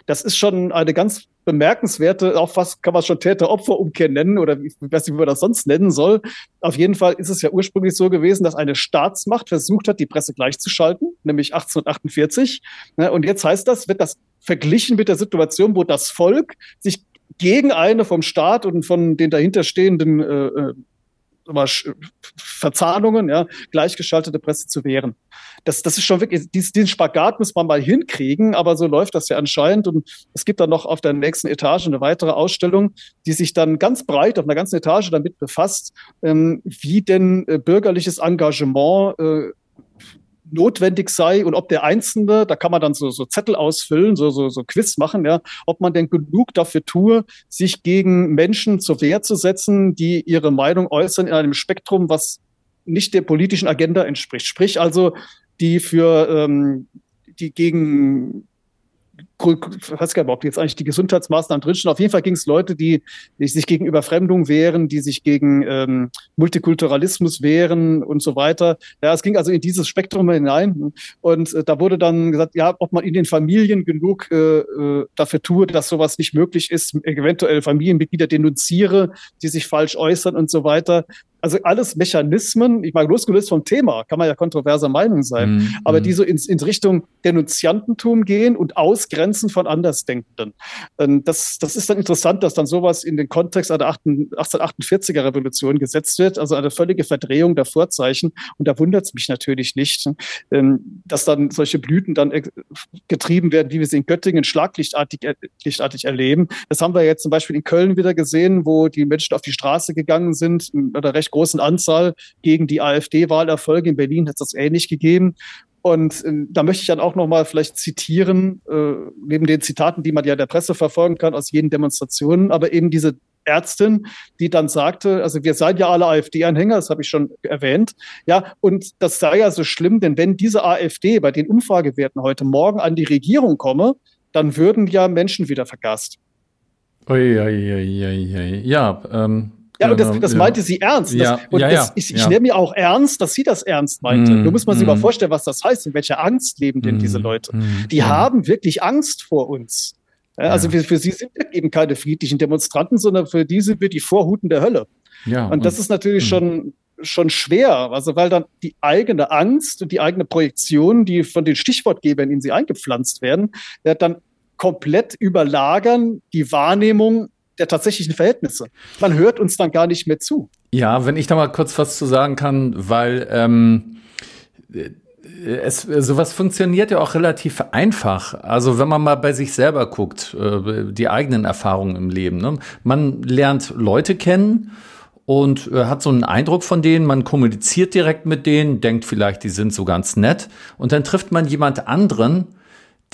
Das ist schon eine ganz bemerkenswerte, auch was kann man schon Täter-Opfer-Umkehr nennen oder ich weiß nicht, wie man das sonst nennen soll. Auf jeden Fall ist es ja ursprünglich so gewesen, dass eine Staatsmacht versucht hat, die Presse gleichzuschalten, nämlich 1848. Ne, und jetzt heißt das, wird das verglichen mit der Situation, wo das Volk sich gegen eine vom Staat und von den dahinterstehenden äh, äh Verzahnungen, ja, gleichgeschaltete Presse zu wehren. Das, das ist schon wirklich, diesen Spagat muss man mal hinkriegen, aber so läuft das ja anscheinend. Und es gibt dann noch auf der nächsten Etage eine weitere Ausstellung, die sich dann ganz breit auf einer ganzen Etage damit befasst, ähm, wie denn äh, bürgerliches Engagement äh, notwendig sei und ob der Einzelne, da kann man dann so, so Zettel ausfüllen, so, so, so Quiz machen, ja, ob man denn genug dafür tue, sich gegen Menschen zur Wehr zu setzen, die ihre Meinung äußern in einem Spektrum, was nicht der politischen Agenda entspricht. Sprich also, die für ähm, die gegen weiß gar nicht, ob jetzt eigentlich die Gesundheitsmaßnahmen drinstehen. Auf jeden Fall ging es Leute, die, die, sich gegen Überfremdung wehren, die sich gegen ähm, Multikulturalismus wehren und so weiter. Ja, es ging also in dieses Spektrum hinein. Und äh, da wurde dann gesagt, ja, ob man in den Familien genug äh, äh dafür tue, dass sowas nicht möglich ist, eventuell Familienmitglieder denunziere, die sich falsch äußern und so weiter. Also alles Mechanismen, ich meine, losgelöst vom Thema, kann man ja kontroverser Meinung sein, mm, aber die so ins, in Richtung Denunziantentum gehen und Ausgrenzen von Andersdenkenden. Ähm, das, das ist dann interessant, dass dann sowas in den Kontext einer 1848er Revolution gesetzt wird, also eine völlige Verdrehung der Vorzeichen. Und da wundert es mich natürlich nicht, ähm, dass dann solche Blüten dann getrieben werden, wie wir sie in Göttingen schlaglichtartig lichtartig erleben. Das haben wir jetzt zum Beispiel in Köln wieder gesehen, wo die Menschen auf die Straße gegangen sind, oder recht großen Anzahl gegen die AfD-Wahlerfolge. In Berlin hat es das ähnlich gegeben. Und äh, da möchte ich dann auch noch mal vielleicht zitieren, äh, neben den Zitaten, die man ja der Presse verfolgen kann aus jeden Demonstrationen, aber eben diese Ärztin, die dann sagte, also wir seien ja alle AfD-Anhänger, das habe ich schon erwähnt, ja, und das sei ja so schlimm, denn wenn diese AfD bei den Umfragewerten heute Morgen an die Regierung komme, dann würden ja Menschen wieder vergast. Ui, ui, ui, ja, ähm, ja, und das, genau, das meinte sie ernst. Das, ja, und ja, das, ich, ich nehme mir auch ernst, dass sie das ernst meinte. Mm, Nur muss man sich mm. mal vorstellen, was das heißt. In welcher Angst leben denn mm, diese Leute? Mm, Die haben wirklich Angst vor uns. Ja, also für, für sie sind eben keine friedlichen Demonstranten, sondern für diese sind wir die Vorhuten der Hölle. Ja, und, und das ist natürlich schon schon schwer, also weil dann die eigene Angst und die eigene Projektion, die von den Stichwortgebern in sie eingepflanzt werden, dann komplett überlagern die Wahrnehmung der tatsächlichen Verhältnisse. Man hört uns dann gar nicht mehr zu. Ja, wenn ich da mal kurz was zu sagen kann, weil ähm, es, sowas funktioniert ja auch relativ einfach. Also wenn man mal bei sich selber guckt, äh, die eigenen Erfahrungen im Leben. Ne? Man lernt Leute kennen und äh, hat so einen Eindruck von denen, man kommuniziert direkt mit denen, denkt vielleicht, die sind so ganz nett und dann trifft man jemand anderen,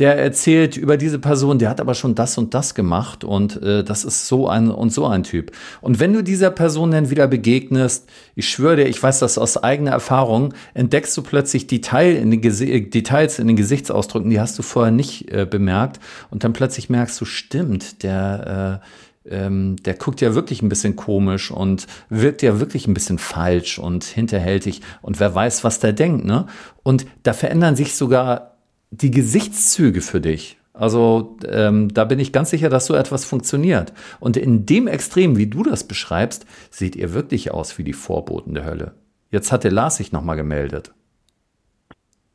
der erzählt über diese Person, der hat aber schon das und das gemacht und äh, das ist so ein und so ein Typ. Und wenn du dieser Person dann wieder begegnest, ich schwöre dir, ich weiß das aus eigener Erfahrung, entdeckst du plötzlich Detail in den Details in den Gesichtsausdrücken, die hast du vorher nicht äh, bemerkt und dann plötzlich merkst du, stimmt, der äh, ähm, der guckt ja wirklich ein bisschen komisch und wirkt ja wirklich ein bisschen falsch und hinterhältig und wer weiß, was der denkt, ne? Und da verändern sich sogar die Gesichtszüge für dich. Also ähm, da bin ich ganz sicher, dass so etwas funktioniert. Und in dem Extrem, wie du das beschreibst, seht ihr wirklich aus wie die Vorboten der Hölle. Jetzt hat der Lars sich nochmal gemeldet.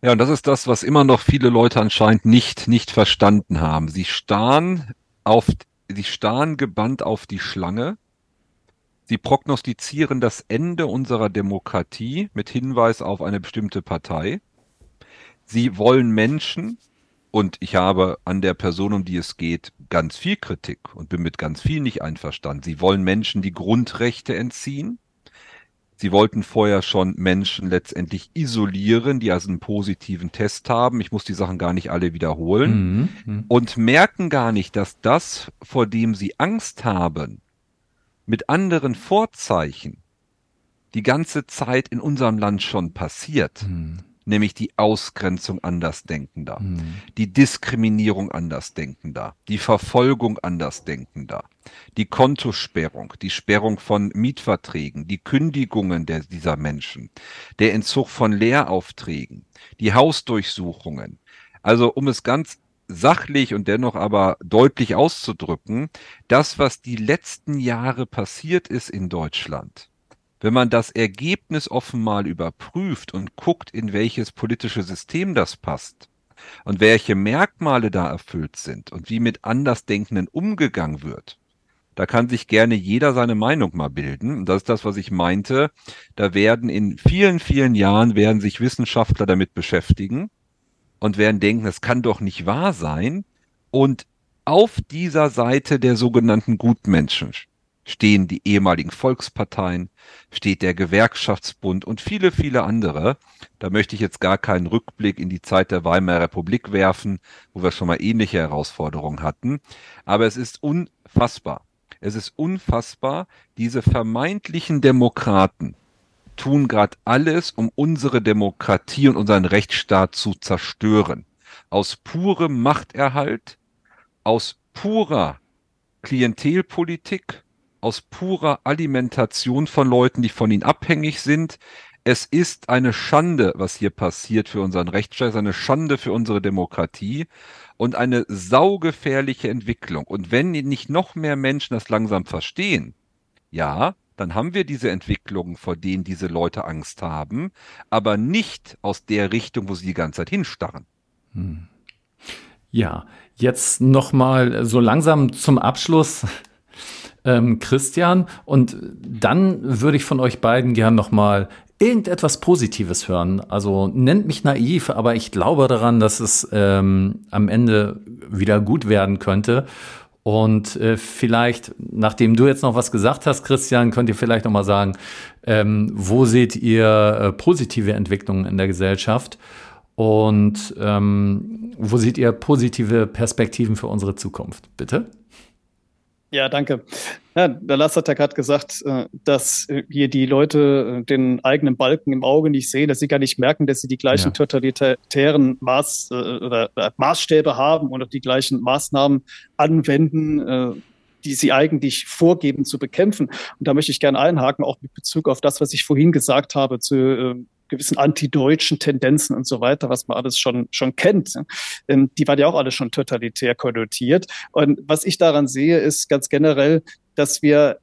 Ja, und das ist das, was immer noch viele Leute anscheinend nicht, nicht verstanden haben. Sie starren auf, sie starren gebannt auf die Schlange. Sie prognostizieren das Ende unserer Demokratie mit Hinweis auf eine bestimmte Partei. Sie wollen Menschen, und ich habe an der Person, um die es geht, ganz viel Kritik und bin mit ganz viel nicht einverstanden. Sie wollen Menschen die Grundrechte entziehen. Sie wollten vorher schon Menschen letztendlich isolieren, die also einen positiven Test haben. Ich muss die Sachen gar nicht alle wiederholen. Mhm. mhm. Und merken gar nicht, dass das, vor dem sie Angst haben, mit anderen Vorzeichen die ganze Zeit in unserem Land schon passiert. Mhm. Nämlich die Ausgrenzung Andersdenkender, mhm. die Diskriminierung Andersdenkender, die Verfolgung Andersdenkender, die Kontosperrung, die Sperrung von Mietverträgen, die Kündigungen der, dieser Menschen, der Entzug von Lehraufträgen, die Hausdurchsuchungen. Also um es ganz sachlich und dennoch aber deutlich auszudrücken, das, was die letzten Jahre passiert ist in Deutschland, wenn man das Ergebnis offen mal überprüft und guckt, in welches politische System das passt und welche Merkmale da erfüllt sind und wie mit Andersdenkenden umgegangen wird, da kann sich gerne jeder seine Meinung mal bilden. Und das ist das, was ich meinte. Da werden in vielen, vielen Jahren werden sich Wissenschaftler damit beschäftigen und werden denken, das kann doch nicht wahr sein. Und auf dieser Seite der sogenannten Gutmenschen stehen die ehemaligen Volksparteien, steht der Gewerkschaftsbund und viele, viele andere. Da möchte ich jetzt gar keinen Rückblick in die Zeit der Weimarer Republik werfen, wo wir schon mal ähnliche Herausforderungen hatten. Aber es ist unfassbar. Es ist unfassbar, diese vermeintlichen Demokraten tun gerade alles, um unsere Demokratie und unseren Rechtsstaat zu zerstören. Aus purem Machterhalt, aus purer Klientelpolitik, aus purer Alimentation von Leuten, die von ihnen abhängig sind. Es ist eine Schande, was hier passiert für unseren Rechtsstaat, eine Schande für unsere Demokratie und eine saugefährliche Entwicklung. Und wenn nicht noch mehr Menschen das langsam verstehen, ja, dann haben wir diese Entwicklungen, vor denen diese Leute Angst haben, aber nicht aus der Richtung, wo sie die ganze Zeit hinstarren. Hm. Ja, jetzt noch mal so langsam zum Abschluss ähm, Christian. Und dann würde ich von euch beiden gern nochmal irgendetwas Positives hören. Also nennt mich naiv, aber ich glaube daran, dass es ähm, am Ende wieder gut werden könnte. Und äh, vielleicht, nachdem du jetzt noch was gesagt hast, Christian, könnt ihr vielleicht noch mal sagen, ähm, wo seht ihr äh, positive Entwicklungen in der Gesellschaft und ähm, wo seht ihr positive Perspektiven für unsere Zukunft? Bitte. Ja, danke. Ja, der Lars hat gesagt, äh, dass äh, hier die Leute äh, den eigenen Balken im Auge nicht sehen, dass sie gar nicht merken, dass sie die gleichen ja. totalitären Maß, oder Maßstäbe haben und die gleichen Maßnahmen anwenden, die sie eigentlich vorgeben zu bekämpfen. Und da möchte ich gerne einhaken, auch mit Bezug auf das, was ich vorhin gesagt habe zu gewissen antideutschen Tendenzen und so weiter, was man alles schon, schon kennt. Ähm, die waren ja auch alle schon totalitär konnotiert. Und was ich daran sehe, ist ganz generell, dass wir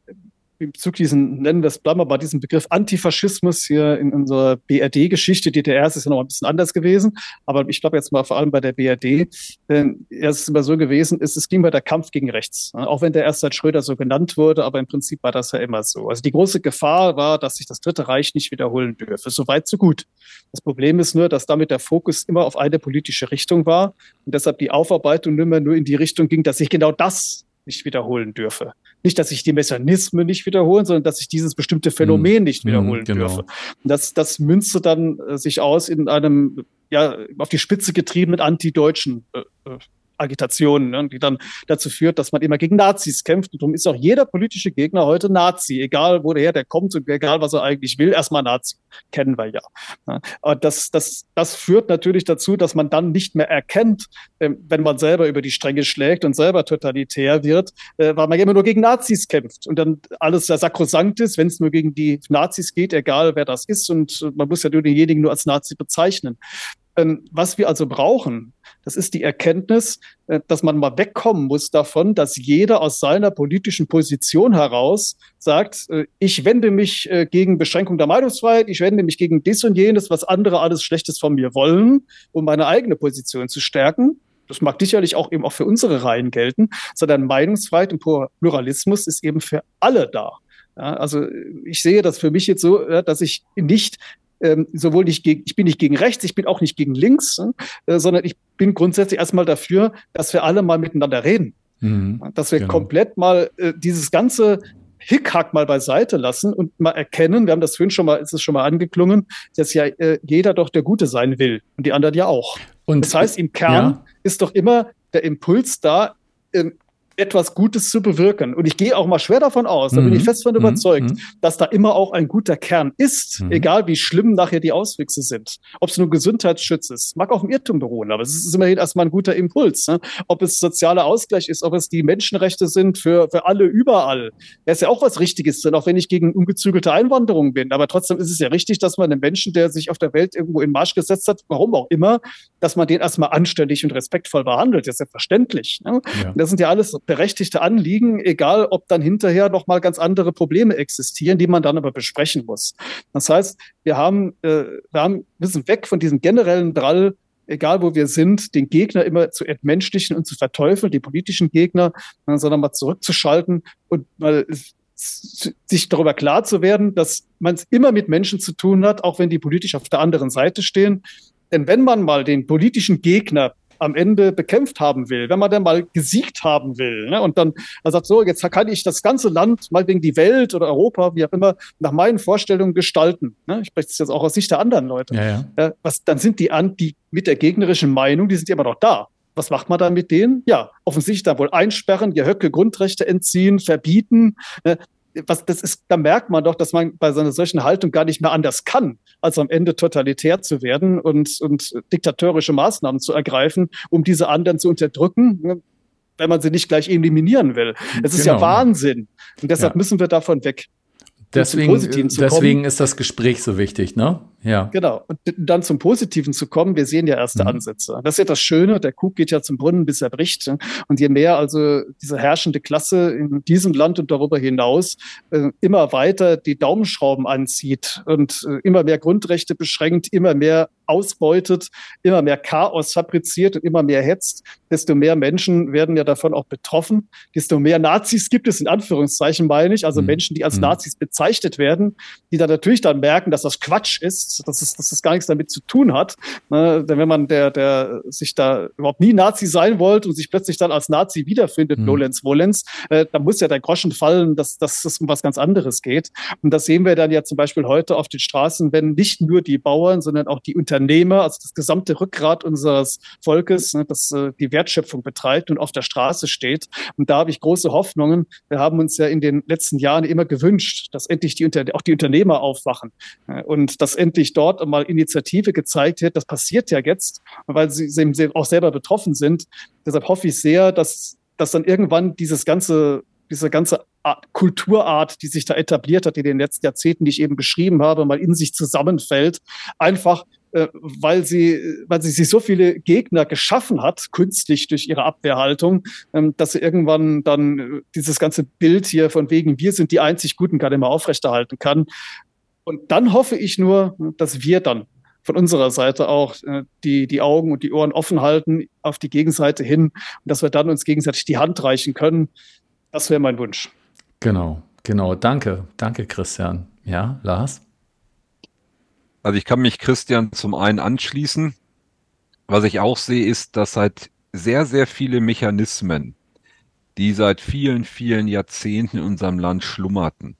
Bezug diesen, nennen wir es, wir bei diesem Begriff Antifaschismus hier in unserer BRD-Geschichte. DDR ist ja noch ein bisschen anders gewesen, aber ich glaube jetzt mal vor allem bei der BRD, denn es ist immer so gewesen, es, es ging bei der Kampf gegen rechts. Auch wenn der erst seit Schröder so genannt wurde, aber im Prinzip war das ja immer so. Also die große Gefahr war, dass sich das Dritte Reich nicht wiederholen dürfe. So weit, so gut. Das Problem ist nur, dass damit der Fokus immer auf eine politische Richtung war und deshalb die Aufarbeitung immer nur in die Richtung ging, dass sich genau das nicht wiederholen dürfe. Nicht, dass sich die Mechanismen nicht wiederholen, sondern dass sich dieses bestimmte Phänomen hm. nicht wiederholen hm, genau. dürfe. Und das, das münzte dann äh, sich aus in einem, ja, auf die Spitze getriebenen antideutschen äh, äh Agitation, ne, die dann dazu führt, dass man immer gegen Nazis kämpft. Und darum ist auch jeder politische Gegner heute Nazi, egal woher der kommt und egal was er eigentlich will. Erstmal Nazi, kennen wir ja. Aber das, das, das führt natürlich dazu, dass man dann nicht mehr erkennt, ähm, wenn man selber über die Stränge schlägt und selber totalitär wird, äh, weil man immer nur gegen Nazis kämpft und dann alles ja sakrosankt ist, wenn es nur gegen die Nazis geht, egal wer das ist. Und man muss ja nur denjenigen nur als Nazi bezeichnen. Ähm, was wir also brauchen, das ist die Erkenntnis, äh, dass man mal wegkommen muss davon, dass jeder aus seiner politischen Position heraus sagt, äh, ich wende mich äh, gegen Beschränkung der Meinungsfreiheit, ich wende mich gegen dies und jenes, was andere alles Schlechtes von mir wollen, um meine eigene Position zu stärken. Das mag sicherlich auch eben auch für unsere Reihen gelten, sondern Meinungsfreiheit und Pluralismus ist eben für alle da. Ja, also ich sehe das für mich jetzt so, dass ich nicht ähm, sowohl nicht gegen, ich bin nicht gegen rechts, ich bin auch nicht gegen links, äh, sondern ich bin grundsätzlich erstmal dafür, dass wir alle mal miteinander reden. Mhm, dass wir genau. komplett mal äh, dieses ganze Hickhack mal beiseite lassen und mal erkennen, wir haben das vorhin schon mal, ist es schon mal angeklungen, dass ja äh, jeder doch der Gute sein will und die anderen ja auch. Und das heißt, im Kern ja. ist doch immer der Impuls da, ähm, etwas Gutes zu bewirken. Und ich gehe auch mal schwer davon aus, da bin ich mhm. fest von mhm. überzeugt, mhm. dass da immer auch ein guter Kern ist, mhm. egal wie schlimm nachher die Auswüchse sind. Ob es nur Gesundheitsschutz ist, mag auch im Irrtum beruhen, aber es ist immerhin erstmal ein guter Impuls. Ne? Ob es sozialer Ausgleich ist, ob es die Menschenrechte sind für, für alle überall. Da ist ja auch was Richtiges drin, auch wenn ich gegen ungezügelte Einwanderung bin. Aber trotzdem ist es ja richtig, dass man einen Menschen, der sich auf der Welt irgendwo in Marsch gesetzt hat, warum auch immer, dass man den erstmal anständig und respektvoll behandelt. Das ist ja verständlich. Ne? Ja. Das sind ja alles berechtigte Anliegen, egal ob dann hinterher noch mal ganz andere Probleme existieren, die man dann aber besprechen muss. Das heißt, wir haben, äh, wir haben, sind weg von diesem generellen Drall, egal wo wir sind, den Gegner immer zu entmenschlichen und zu verteufeln, die politischen Gegner, sondern mal zurückzuschalten und mal sich darüber klar zu werden, dass man es immer mit Menschen zu tun hat, auch wenn die politisch auf der anderen Seite stehen. Denn wenn man mal den politischen Gegner am Ende bekämpft haben will, wenn man dann mal gesiegt haben will, ne, und dann man sagt, so, jetzt kann ich das ganze Land mal wegen die Welt oder Europa, wie auch immer, nach meinen Vorstellungen gestalten. Ne? Ich spreche das jetzt auch aus Sicht der anderen Leute. Ja, ja. Äh, was, dann sind die an, die mit der gegnerischen Meinung, die sind ja immer noch da. Was macht man dann mit denen? Ja, offensichtlich dann wohl einsperren, Höcke Grundrechte entziehen, verbieten. Ne? Was das ist, da merkt man doch, dass man bei so einer solchen Haltung gar nicht mehr anders kann, als am Ende totalitär zu werden und, und diktatorische Maßnahmen zu ergreifen, um diese anderen zu unterdrücken, ne, wenn man sie nicht gleich eliminieren will. Es ist ja genau. Wahnsinn. Und deshalb ja. müssen wir davon weg. Deswegen, deswegen ist das Gespräch so wichtig, ne? Ja. Genau. Und dann zum Positiven zu kommen, wir sehen ja erste mhm. Ansätze. Das ist ja das Schöne, der Kuh geht ja zum Brunnen, bis er bricht. Und je mehr also diese herrschende Klasse in diesem Land und darüber hinaus äh, immer weiter die Daumenschrauben anzieht und äh, immer mehr Grundrechte beschränkt, immer mehr ausbeutet, immer mehr Chaos fabriziert und immer mehr hetzt, desto mehr Menschen werden ja davon auch betroffen. Desto mehr Nazis gibt es, in Anführungszeichen meine ich, also mhm. Menschen, die als mhm. Nazis bezeichnet werden, die dann natürlich dann merken, dass das Quatsch ist, dass es, dass es gar nichts damit zu tun hat. Ne? Denn wenn man der, der sich da überhaupt nie Nazi sein wollte und sich plötzlich dann als Nazi wiederfindet, mhm. Nolens Volens, äh, dann muss ja der Groschen fallen, dass, dass es um was ganz anderes geht. Und das sehen wir dann ja zum Beispiel heute auf den Straßen, wenn nicht nur die Bauern, sondern auch die Unternehmer, also das gesamte Rückgrat unseres Volkes, ne, das äh, die Wertschöpfung betreibt und auf der Straße steht. Und da habe ich große Hoffnungen. Wir haben uns ja in den letzten Jahren immer gewünscht, dass endlich die, auch die Unternehmer aufwachen äh, und dass endlich dort mal Initiative gezeigt wird. Das passiert ja jetzt, weil sie auch selber betroffen sind. Deshalb hoffe ich sehr, dass, dass dann irgendwann dieses ganze, diese ganze Kulturart, die sich da etabliert hat in den letzten Jahrzehnten, die ich eben beschrieben habe, mal in sich zusammenfällt. Einfach weil sie, weil sie sich so viele Gegner geschaffen hat, künstlich durch ihre Abwehrhaltung, ähm, dass sie irgendwann dann äh, dieses ganze Bild hier von wegen, wir sind die einzig Guten gar nicht mehr aufrechterhalten kann. Und dann hoffe ich nur, dass wir dann von unserer Seite auch äh, die, die Augen und die Ohren offen halten auf die Gegenseite hin und dass wir dann uns gegenseitig die Hand reichen können. Das wäre mein Wunsch. Genau, genau. Danke, danke, Christian. Ja, Lars? Also ich kann mich Christian zum einen anschließen. Was ich auch sehe, ist, dass seit sehr, sehr viele Mechanismen, die seit vielen, vielen Jahrzehnten in unserem Land schlummerten,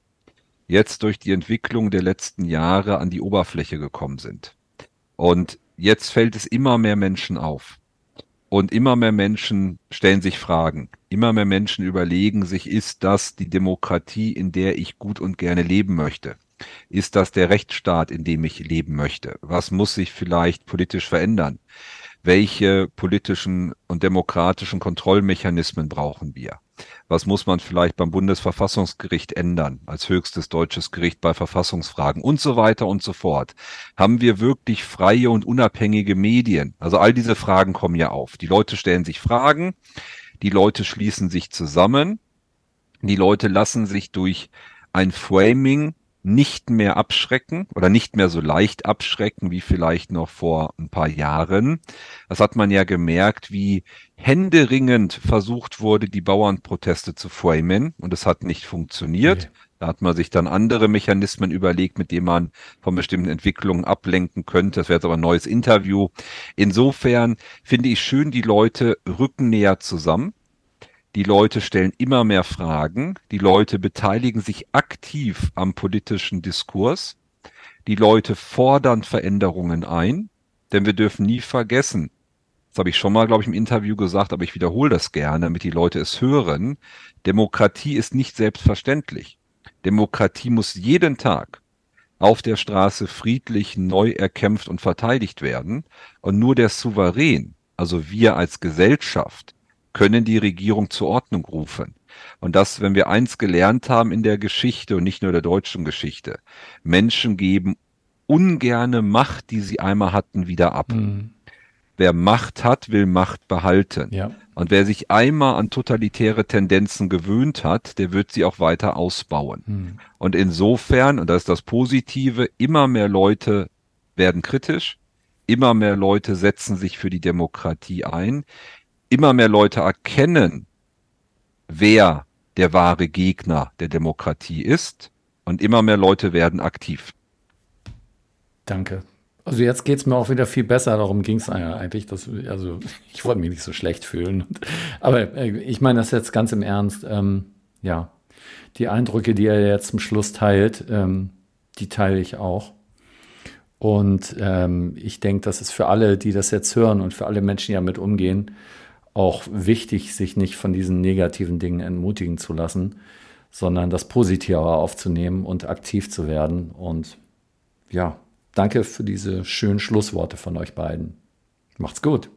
jetzt durch die Entwicklung der letzten Jahre an die Oberfläche gekommen sind. Und jetzt fällt es immer mehr Menschen auf. Und immer mehr Menschen stellen sich Fragen. Immer mehr Menschen überlegen sich, ist das die Demokratie, in der ich gut und gerne leben möchte? Ist das der Rechtsstaat, in dem ich leben möchte? Was muss sich vielleicht politisch verändern? Welche politischen und demokratischen Kontrollmechanismen brauchen wir? Was muss man vielleicht beim Bundesverfassungsgericht ändern als höchstes deutsches Gericht bei Verfassungsfragen und so weiter und so fort? Haben wir wirklich freie und unabhängige Medien? Also all diese Fragen kommen ja auf. Die Leute stellen sich Fragen, die Leute schließen sich zusammen, die Leute lassen sich durch ein Framing nicht mehr abschrecken oder nicht mehr so leicht abschrecken wie vielleicht noch vor ein paar Jahren. Das hat man ja gemerkt, wie händeringend versucht wurde, die Bauernproteste zu framen und es hat nicht funktioniert. Okay. Da hat man sich dann andere Mechanismen überlegt, mit denen man von bestimmten Entwicklungen ablenken könnte. Das wäre jetzt aber ein neues Interview. Insofern finde ich schön, die Leute rücken näher zusammen. Die Leute stellen immer mehr Fragen. Die Leute beteiligen sich aktiv am politischen Diskurs. Die Leute fordern Veränderungen ein. Denn wir dürfen nie vergessen, das habe ich schon mal, glaube ich, im Interview gesagt, aber ich wiederhole das gerne, damit die Leute es hören. Demokratie ist nicht selbstverständlich. Demokratie muss jeden Tag auf der Straße friedlich neu erkämpft und verteidigt werden. Und nur der Souverän, also wir als Gesellschaft, können die Regierung zur Ordnung rufen. Und das, wenn wir eins gelernt haben in der Geschichte und nicht nur der deutschen Geschichte, Menschen geben ungerne Macht, die sie einmal hatten, wieder ab. Mhm. Wer Macht hat, will Macht behalten. Ja. Und wer sich einmal an totalitäre Tendenzen gewöhnt hat, der wird sie auch weiter ausbauen. Mhm. Und insofern, und das ist das Positive, immer mehr Leute werden kritisch, immer mehr Leute setzen sich für die Demokratie ein, immer mehr Leute erkennen, wer der wahre Gegner der Demokratie ist und immer mehr Leute werden aktiv. Danke. Also jetzt geht es mir auch wieder viel besser, darum ging es eigentlich. Dass, also [LAUGHS] ich wollte mich nicht so schlecht fühlen. Aber äh, ich meine das jetzt ganz im Ernst. Ähm, ja, die Eindrücke, die er jetzt zum Schluss teilt, ähm, die teile ich auch. Und ähm, ich denke, das ist für alle, die das jetzt hören und für alle Menschen, die damit umgehen, auch wichtig, sich nicht von diesen negativen Dingen entmutigen zu lassen, sondern das Positive aufzunehmen und aktiv zu werden. Und ja, danke für diese schönen Schlussworte von euch beiden. Macht's gut.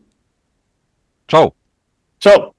Ciao. Ciao.